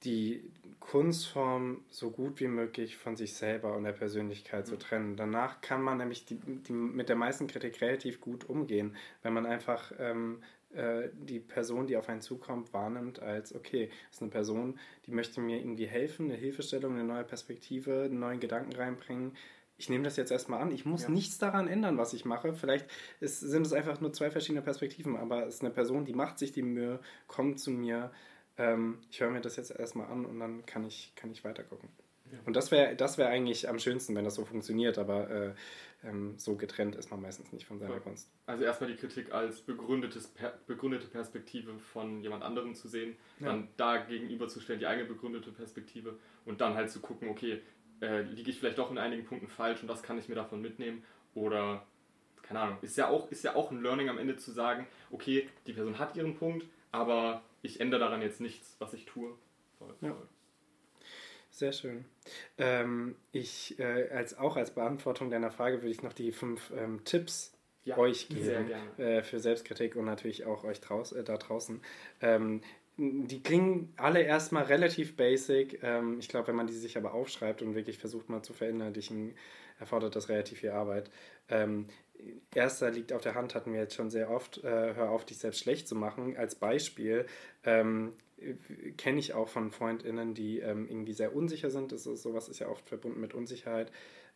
die Kunstform so gut wie möglich von sich selber und der Persönlichkeit zu Mhm. trennen. Danach kann man nämlich die, die, mit der meisten Kritik relativ gut umgehen, wenn man einfach ähm, äh, die Person, die auf einen zukommt, wahrnimmt als, okay, das ist eine Person, die möchte mir irgendwie helfen, eine Hilfestellung, eine neue Perspektive, einen neuen Gedanken reinbringen. Ich nehme das jetzt erstmal an. Ich muss Ja. nichts daran ändern, was ich mache. Vielleicht ist, sind es einfach nur zwei verschiedene Perspektiven, aber es ist eine Person, die macht sich die Mühe, kommt zu mir. Ähm, ich höre mir das jetzt erstmal an und dann kann ich, kann ich weitergucken. Ja. Und das wäre das wär eigentlich am schönsten, wenn das so funktioniert, aber äh, ähm, so getrennt ist man meistens nicht von seiner Ja. Kunst. Also erstmal die Kritik als begründetes, per, begründete Perspektive von jemand anderem zu sehen, Ja. dann da gegenüberzustellen die eigene begründete Perspektive und dann halt zu gucken, okay, äh, liege ich vielleicht doch in einigen Punkten falsch und das kann ich mir davon mitnehmen oder keine Ahnung, ist ja auch, ist ja auch ein Learning am Ende zu sagen, okay, die Person hat ihren Punkt, aber ich ändere daran jetzt nichts, was ich tue. Voll, Ja. voll. Sehr schön. Ähm, ich, äh, als, auch als Beantwortung deiner Frage würde ich noch die fünf ähm, Tipps Ja, euch geben äh, für Selbstkritik und natürlich auch euch draus, äh, da draußen. Ähm, die klingen alle erstmal relativ basic. Ähm, ich glaube, wenn man die sich aber aufschreibt und wirklich versucht mal zu verinnerlichen, erfordert das relativ viel Arbeit. Erster liegt auf der Hand, hatten wir jetzt schon sehr oft. Äh, hör auf, dich selbst schlecht zu machen. Als Beispiel ähm, kenne ich auch von FreundInnen, die ähm, irgendwie sehr unsicher sind. Das ist, sowas ist ja oft verbunden mit Unsicherheit.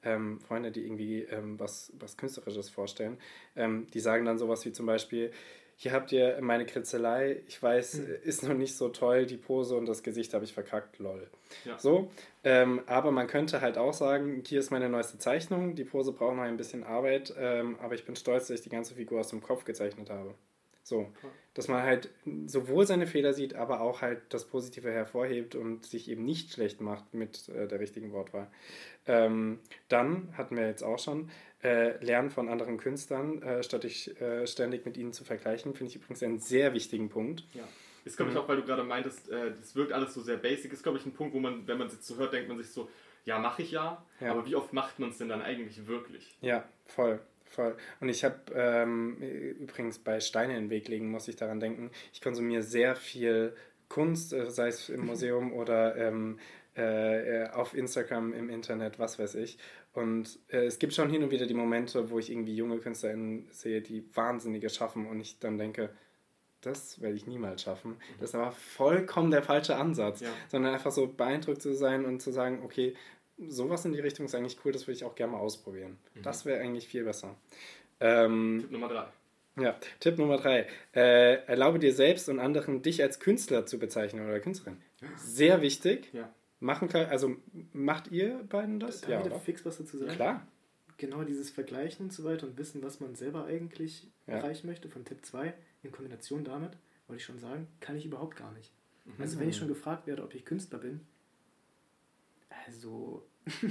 Ähm, Freunde, die irgendwie ähm, was, was Künstlerisches vorstellen, ähm, die sagen dann sowas wie zum Beispiel, hier habt ihr meine Kritzelei, ich weiß, Mhm. ist noch nicht so toll, die Pose und das Gesicht habe ich verkackt, lol. Ja. So, ähm, aber man könnte halt auch sagen, hier ist meine neueste Zeichnung, die Pose braucht noch ein bisschen Arbeit, ähm, aber ich bin stolz, dass ich die ganze Figur aus dem Kopf gezeichnet habe. So, dass man halt sowohl seine Fehler sieht, aber auch halt das Positive hervorhebt und sich eben nicht schlecht macht mit äh, der richtigen Wortwahl. Ähm, dann hatten wir jetzt auch schon äh, Lernen von anderen Künstlern, äh, statt dich äh, ständig mit ihnen zu vergleichen, finde ich übrigens einen sehr wichtigen Punkt. Ja. Ist, glaube ich, Mhm. auch, weil du gerade meintest, äh, das wirkt alles so sehr basic. Ist, glaube ich, ein Punkt, wo man, wenn man es jetzt so hört, denkt man sich so, ja, mache ich ja, Ja. aber wie oft macht man es denn dann eigentlich wirklich? Ja, voll. Voll. Und ich habe ähm, übrigens bei Steine in den Weg legen, muss ich daran denken. Ich konsumiere sehr viel Kunst, äh, sei es im Museum oder ähm, äh, äh, auf Instagram, im Internet, was weiß ich. Und äh, es gibt schon hin und wieder die Momente, wo ich irgendwie junge KünstlerInnen sehe, die Wahnsinnige schaffen und ich dann denke, das werde ich niemals schaffen. Das ist aber vollkommen der falsche Ansatz. Ja. Sondern einfach so beeindruckt zu sein und zu sagen, okay, sowas in die Richtung ist eigentlich cool, das würde ich auch gerne mal ausprobieren. Mhm. Das wäre eigentlich viel besser. Ähm, Tipp Nummer drei. ja, Tipp Nummer drei. Äh, erlaube dir selbst und anderen, dich als Künstler zu bezeichnen oder Künstlerin. Sehr wichtig. Ja. Machen, kann- also macht ihr beiden das? Darf Ja, da oder? fix was dazu sagen? Klar. Genau dieses Vergleichen und so weiter und wissen, was man selber eigentlich Ja. erreichen möchte, von Tipp 2 in Kombination damit, wollte ich schon sagen, kann ich überhaupt gar nicht. Also Mhm. wenn ich schon gefragt werde, ob ich Künstler bin, also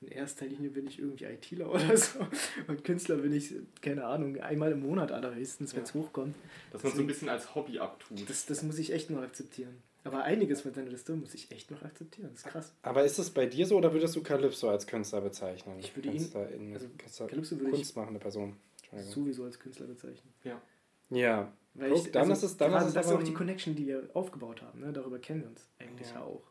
in erster Linie bin ich irgendwie ITler oder so. Und Künstler bin ich, keine Ahnung, einmal im Monat allerhöchstens, wenn es ja. hochkommt. Dass man so ein bisschen als Hobby abtut. Das, das muss ich echt noch akzeptieren. Aber einiges von deiner Liste muss ich echt noch akzeptieren. Das ist krass. Aber ist es bei dir so oder würdest du Calypso als Künstler bezeichnen? Ich würde ihn in, also Calypso würde kunstmachende Person. Sowieso als Künstler bezeichnen. Ja. Ja. Weil Guck, ich, dann also ist es dann ist es das ist auch die Connection, die wir aufgebaut haben. Ne? Darüber kennen wir uns eigentlich ja. auch.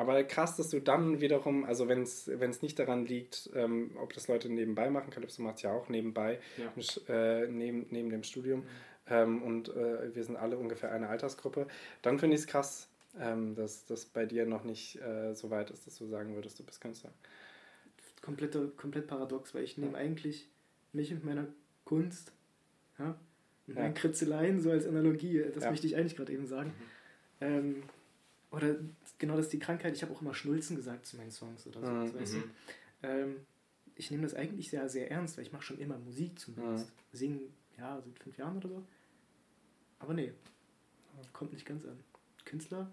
Aber krass, dass du dann wiederum, also wenn es nicht daran liegt, ähm, ob das Leute nebenbei machen, Calypso macht es ja auch nebenbei, ja. Äh, neben, neben dem Studium, mhm. ähm, und äh, wir sind alle ungefähr eine Altersgruppe, dann finde ich es krass, ähm, dass das bei dir noch nicht äh, so weit ist, dass du sagen würdest, du bist Künstler. Komplette, komplett paradox, weil ich nehme ja. eigentlich mich und meiner Kunst, ja, und ja. meinen Kritzeleien so als Analogie, das möchte ich eigentlich gerade eben sagen. Mhm. Oder genau das ist die Krankheit. Ich habe auch immer Schnulzen gesagt zu meinen Songs oder so. Mhm. Weißt du? Mhm. ähm, ich nehme das eigentlich sehr, sehr ernst, weil ich mache schon immer Musik zumindest. Mhm. Singen, ja, seit fünf Jahren oder so. Aber nee, kommt nicht ganz an. Künstler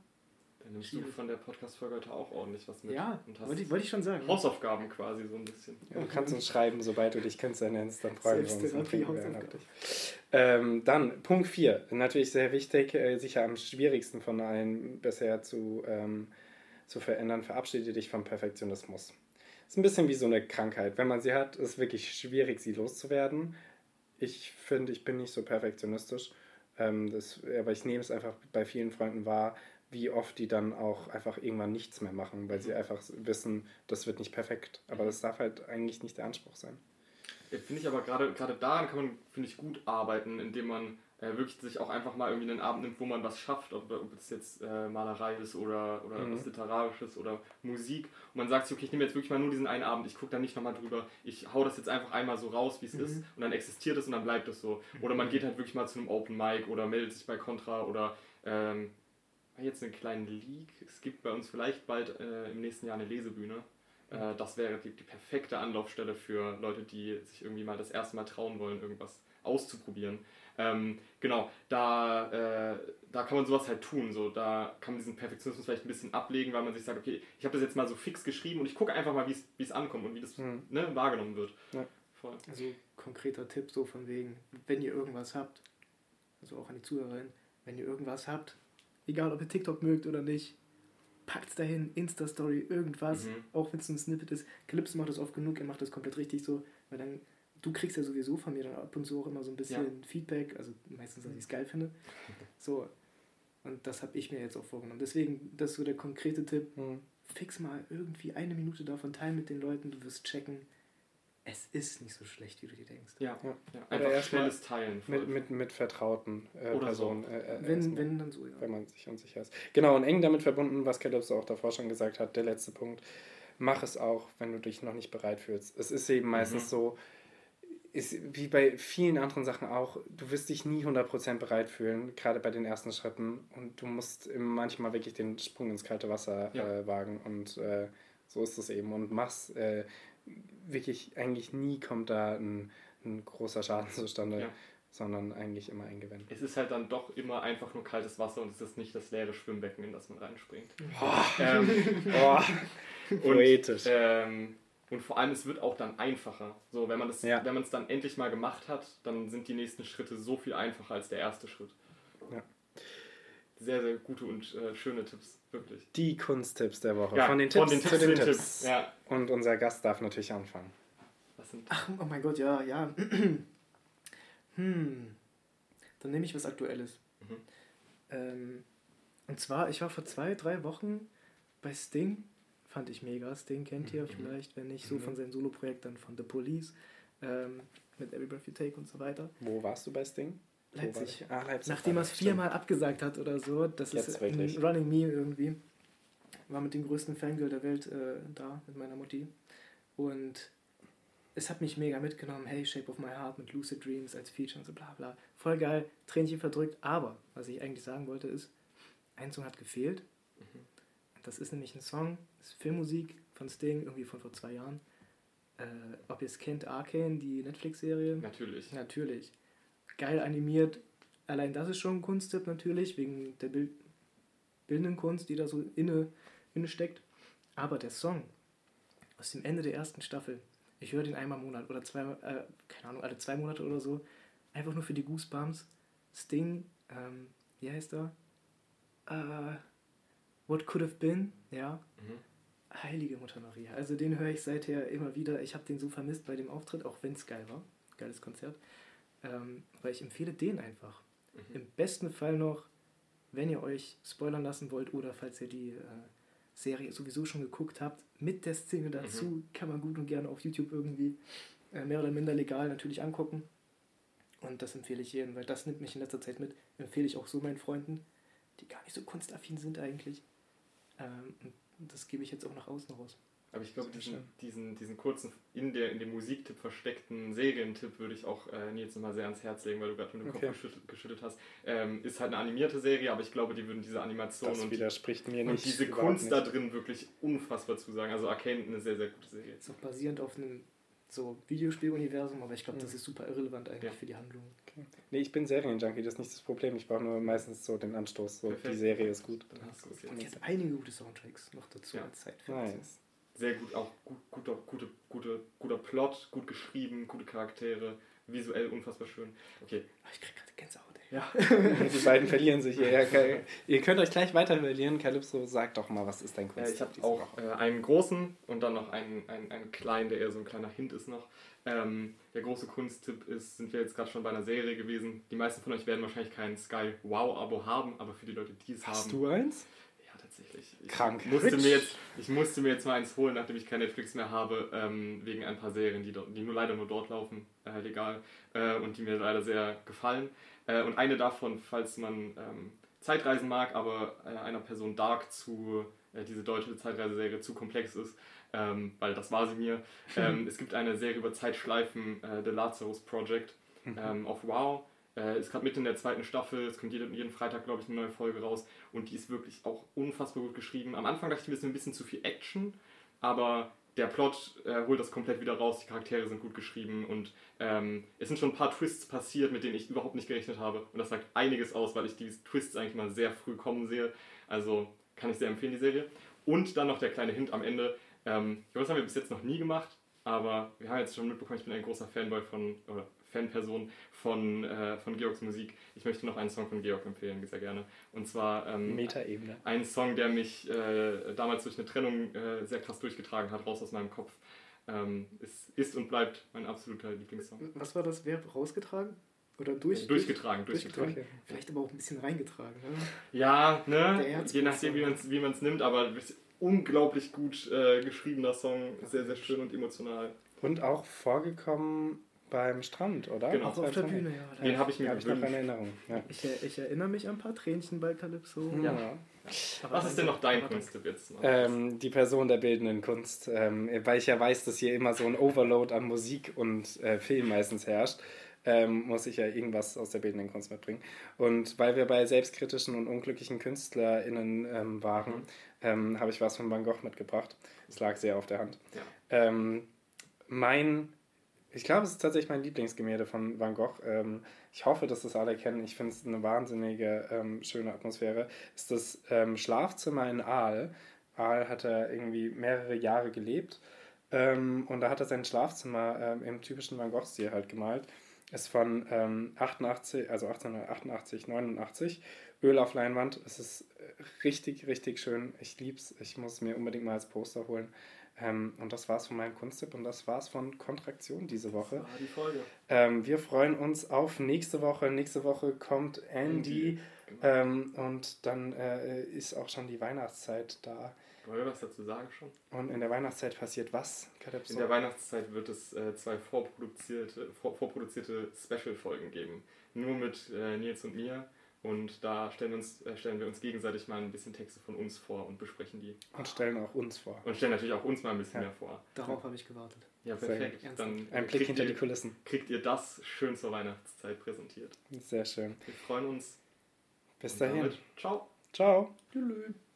nimmst du von der Podcast-Folge heute auch ordentlich was mit. Ja, wollte ich, wollte ich schon sagen. Hausaufgaben quasi so ein bisschen. Ja, du kannst uns schreiben, sobald du dich Künstler nennst, dann freuen wir uns. Dann, ähm, dann Punkt 4, natürlich sehr wichtig, äh, sicher am schwierigsten von allen bisher zu, ähm, zu verändern, verabschiede dich vom Perfektionismus. Ist ein bisschen wie so eine Krankheit. Wenn man sie hat, ist es wirklich schwierig, sie loszuwerden. Ich finde, ich bin nicht so perfektionistisch. Ähm, das, aber ich nehme es einfach bei vielen Freunden wahr, wie oft die dann auch einfach irgendwann nichts mehr machen, weil sie mhm. einfach wissen, das wird nicht perfekt. Aber das darf halt eigentlich nicht der Anspruch sein. Finde ich aber gerade gerade daran kann man, finde ich, gut arbeiten, indem man äh, wirklich sich auch einfach mal irgendwie einen Abend nimmt, wo man was schafft, ob, ob es jetzt äh, Malerei ist oder, oder mhm. was Literarisches oder Musik. Und man sagt sich, okay, ich nehme jetzt wirklich mal nur diesen einen Abend, ich gucke da nicht nochmal drüber, ich hau das jetzt einfach einmal so raus, wie es mhm. ist und dann existiert es und dann bleibt es so. Oder man mhm. geht halt wirklich mal zu einem Open Mic oder meldet sich bei Contra oder ähm, jetzt einen kleinen Leak. Es gibt bei uns vielleicht bald äh, im nächsten Jahr eine Lesebühne. Äh, das wäre die, die, perfekte Anlaufstelle für Leute, die sich irgendwie mal das erste Mal trauen wollen, irgendwas auszuprobieren. Ähm, genau, da, äh, da kann man sowas halt tun. So, da kann man diesen Perfektionismus vielleicht ein bisschen ablegen, weil man sich sagt, okay, ich habe das jetzt mal so fix geschrieben und ich gucke einfach mal, wie es ankommt und wie das mhm. ne, wahrgenommen wird. Ja. Voll. Also konkreter Tipp so von wegen, wenn ihr irgendwas habt, also auch an die Zuhörerinnen, wenn ihr irgendwas habt, egal ob ihr TikTok mögt oder nicht, packt es dahin, Insta-Story, irgendwas, mhm. auch wenn es ein Snippet ist. Calypso macht das oft genug, er macht das komplett richtig so, weil dann, du kriegst ja sowieso von mir dann ab und zu auch immer so ein bisschen ja. Feedback, also meistens, dass ich es geil finde. So, und das habe ich mir jetzt auch vorgenommen. Deswegen, das ist so der konkrete Tipp. Mhm. Fix mal irgendwie eine Minute davon, teil mit den Leuten, du wirst checken, es ist nicht so schlecht, wie du dir denkst. Ja, ja. ja. einfach schnelles Teilen. Mit, mit, mit vertrauten äh, Personen. So. Äh, äh, wenn, wenn, dann so, ja. Wenn man sich unsicher ist. Genau, und eng damit verbunden, was Kellops auch davor schon gesagt hat, der letzte Punkt. Mach es auch, wenn du dich noch nicht bereit fühlst. Es ist eben meistens mhm. so, ist wie bei vielen anderen Sachen auch, du wirst dich nie 100% bereit fühlen, gerade bei den ersten Schritten. Und du musst manchmal wirklich den Sprung ins kalte Wasser ja. äh, wagen. Und äh, so ist es eben. Und mach's äh, wirklich, eigentlich nie kommt da ein, ein großer Schaden zustande. Ja. Sondern eigentlich immer ein Gewinn. Es ist halt dann doch immer einfach nur kaltes Wasser und es ist nicht das leere Schwimmbecken, in das man reinspringt. Oh. Ähm, oh. Poetisch. Und, ähm, und vor allem, es wird auch dann einfacher. So, wenn man es ja. dann endlich mal gemacht hat, dann sind die nächsten Schritte so viel einfacher als der erste Schritt. Ja. Sehr, sehr gute und äh, schöne Tipps. Wirklich. Die Kunsttipps der Woche. Ja, von den Tipps von den zu den, den Tipps. Tipps. Ja. Und unser Gast darf natürlich anfangen. Ach, oh mein Gott, ja, ja. hm. Dann nehme ich was Aktuelles. Mhm. Ähm, und zwar, ich war vor zwei, drei Wochen bei Sting. Fand ich mega. Sting kennt ihr mhm. vielleicht, wenn nicht so mhm. von seinem Soloprojekt, dann von The Police. Ähm, mit Every Breath You Take und so weiter. Wo warst du bei Sting? Leipzig. Ah, Leipzig. Nachdem er es viermal abgesagt hat oder so, das Jetzt ist wirklich. ein Running Meme irgendwie. War mit dem größten Fangirl der Welt äh, da, mit meiner Mutti. Und es hat mich mega mitgenommen. Hey, Shape of My Heart mit Lucid Dreams als Feature und so bla bla. Voll geil, Tränchen verdrückt. Aber, was ich eigentlich sagen wollte, ist, ein Song hat gefehlt. Mhm. Das ist nämlich ein Song, das ist Filmmusik von Sting, irgendwie von vor zwei Jahren. Äh, ob ihr es kennt, Arcane, die Netflix-Serie? Natürlich. Natürlich geil animiert. Allein das ist schon ein Kunsttipp natürlich, wegen der Bild bildenden Kunst, die da so inne, inne steckt. Aber der Song, aus dem Ende der ersten Staffel. Ich höre den einmal im Monat oder zwei, äh, keine Ahnung, alle zwei Monate oder so. Einfach nur für die Goosebumps. Sting, ähm, wie heißt er? Äh, What Could Have Been, ja. Mhm. Heilige Mutter Maria. Also den höre ich seither immer wieder. Ich habe den so vermisst bei dem Auftritt, auch wenn es geil war. Geiles Konzert. Ähm, aber ich empfehle den einfach. Mhm. Im besten Fall noch, wenn ihr euch spoilern lassen wollt oder falls ihr die äh, Serie sowieso schon geguckt habt, mit der Szene dazu, Mhm. kann man gut und gerne auf YouTube irgendwie äh, mehr oder minder legal natürlich angucken. Und das empfehle ich jedem, weil das nimmt mich in letzter Zeit mit. Empfehle ich auch so meinen Freunden, die gar nicht so kunstaffin sind eigentlich. Ähm, und das gebe ich jetzt auch nach außen raus. Aber ich glaube, diesen, diesen, diesen kurzen, in, der, in dem Musiktipp versteckten Serientipp würde ich auch äh, Nils nochmal sehr ans Herz legen, weil du gerade mit dem Okay. Kopf geschüttelt, geschüttelt hast. Ähm, ist halt eine animierte Serie, aber ich glaube, die würden diese Animation Das und, widerspricht mir und nicht. diese Kunst da nicht. drin wirklich unfassbar zu sagen. Also Arcane eine sehr, sehr gute Serie. Ist auch basierend auf einem so Videospieluniversum, aber ich glaube, das Mhm. ist super irrelevant eigentlich Ja. für die Handlung. Nee, ich bin Serienjunkie, das ist nicht das Problem. Ich brauche nur meistens so den Anstoß. So, Perfekt. die Serie ist gut. Dann hast du es Und jetzt. jetzt einige gute Soundtracks noch dazu Ja. als Zeitfilm. Nice. Sehr gut, auch gut, guter, gute, gute, guter Plot, gut geschrieben, gute Charaktere, visuell unfassbar schön. Okay, Ah, Ich krieg gerade Gänsehaut, ey. ja. Die beiden verlieren sich hier. Ja. Ihr könnt euch gleich weiter verlieren. Calypso, sag doch mal, was ist dein Äh, Kunst? ich habe auch äh, einen großen und dann noch einen, einen, einen kleinen, der eher so ein kleiner Hint ist noch. Ähm, der große Kunsttipp ist, sind wir jetzt gerade schon bei einer Serie gewesen. Die meisten von euch werden wahrscheinlich kein Sky Wow-Abo haben, aber für die Leute, die es Hast haben. du eins? Tatsächlich. Ich Krank. Musste Rich. mir jetzt, ich musste mir jetzt mal eins holen, nachdem ich kein Netflix mehr habe, ähm, wegen ein paar Serien, die, dort, die nur leider nur dort laufen, äh, legal, äh, und die mir leider sehr gefallen. Äh, und eine davon, falls man ähm, Zeitreisen mag, aber äh, einer Person Dark zu, äh, diese deutsche Zeitreiseserie zu komplex ist, ähm, weil das war sie mir. Ähm, es gibt eine Serie über Zeitschleifen, äh, The Lazarus Project, ähm, auf Wow. Äh, ist gerade mitten in der zweiten Staffel, es kommt jeden, jeden Freitag, glaube ich, eine neue Folge raus und die ist wirklich auch unfassbar gut geschrieben. Am Anfang dachte ich mir, es ist ein bisschen zu viel Action, aber der Plot äh, holt das komplett wieder raus, die Charaktere sind gut geschrieben und ähm, es sind schon ein paar Twists passiert, mit denen ich überhaupt nicht gerechnet habe und das sagt einiges aus, weil ich diese Twists eigentlich mal sehr früh kommen sehe. Also kann ich sehr empfehlen, die Serie. Und dann noch der kleine Hint am Ende. Ähm, ich glaube, das haben wir bis jetzt noch nie gemacht, aber wir haben jetzt schon mitbekommen, ich bin ein großer Fanboy von, oder Fanperson von, äh, von Georgs Musik. Ich möchte noch einen Song von Georg empfehlen, sehr gerne. Und zwar ähm, Metaebene. ein Song, der mich äh, damals durch eine Trennung äh, sehr krass durchgetragen hat, raus aus meinem Kopf. Ähm, ist, ist und bleibt mein absoluter Lieblingssong. Was war das Verb? Rausgetragen? Oder durch? durchgetragen, durchgetragen. durchgetragen? Vielleicht aber auch ein bisschen reingetragen. Ne? Ja, ne? Je nachdem, wie man es wie man's nimmt, aber es ist unglaublich gut äh, geschriebener Song, sehr, sehr schön und emotional. Und auch vorgekommen beim Strand, oder? Genau. Auch auf der Bühne, ja. Den habe ich mir Habe ich noch gewünscht. in Erinnerung. Ja. Ich, ich erinnere mich an ein paar Tränchen bei Calypso. Ja. Aber Was ist denn noch dein jetzt? Ähm, die Person der bildenden Kunst, ähm, weil ich ja weiß, dass hier immer so ein Overload an Musik und äh, Film meistens herrscht, ähm, muss ich ja irgendwas aus der bildenden Kunst mitbringen. Und weil wir bei selbstkritischen und unglücklichen KünstlerInnen ähm, waren, Mhm. ähm, habe ich was von Van Gogh mitgebracht. Es lag sehr auf der Hand. Ja. Ähm, mein, ich glaube, es ist tatsächlich mein Lieblingsgemälde von Van Gogh. Ähm, ich hoffe, dass das alle kennen. Ich finde es eine wahnsinnige, ähm, schöne Atmosphäre. Ist das ähm, Schlafzimmer in Aal. Aal hat er irgendwie mehrere Jahre gelebt. Ähm, und da hat er sein Schlafzimmer ähm, im typischen Van Gogh-Stil halt gemalt. Ist von ähm, 88, also 1888, 89. Öl auf Leinwand. Es ist äh, richtig, richtig schön. Ich lieb's. Ich muss es mir unbedingt mal als Poster holen. Ähm, und das war's von meinem Kunsttipp und das war's von Kontraktion diese Woche. Ah, die Folge. Ähm, wir freuen uns auf nächste Woche. Nächste Woche kommt Andy Genau. ähm, und dann äh, ist auch schon die Weihnachtszeit da. Wollen wir was dazu sagen schon? Und in der Weihnachtszeit passiert was, Calypso? In der Weihnachtszeit wird es äh, zwei vorproduzierte, vor, vorproduzierte Special-Folgen geben. Nur mit äh, Nils und mir. Und da stellen wir, uns, äh, stellen wir uns gegenseitig mal ein bisschen Texte von uns vor und besprechen die. Und stellen auch uns vor. Und stellen natürlich auch uns mal ein bisschen Ja. mehr vor. Darauf habe ich gewartet. Ja, perfekt. Dann Ein Blick kriegt hinter ihr, die Kulissen. kriegt ihr das schön zur Weihnachtszeit präsentiert. Sehr schön. Wir freuen uns. Bis Und dahin. damit, ciao. Ciao. Tschüss.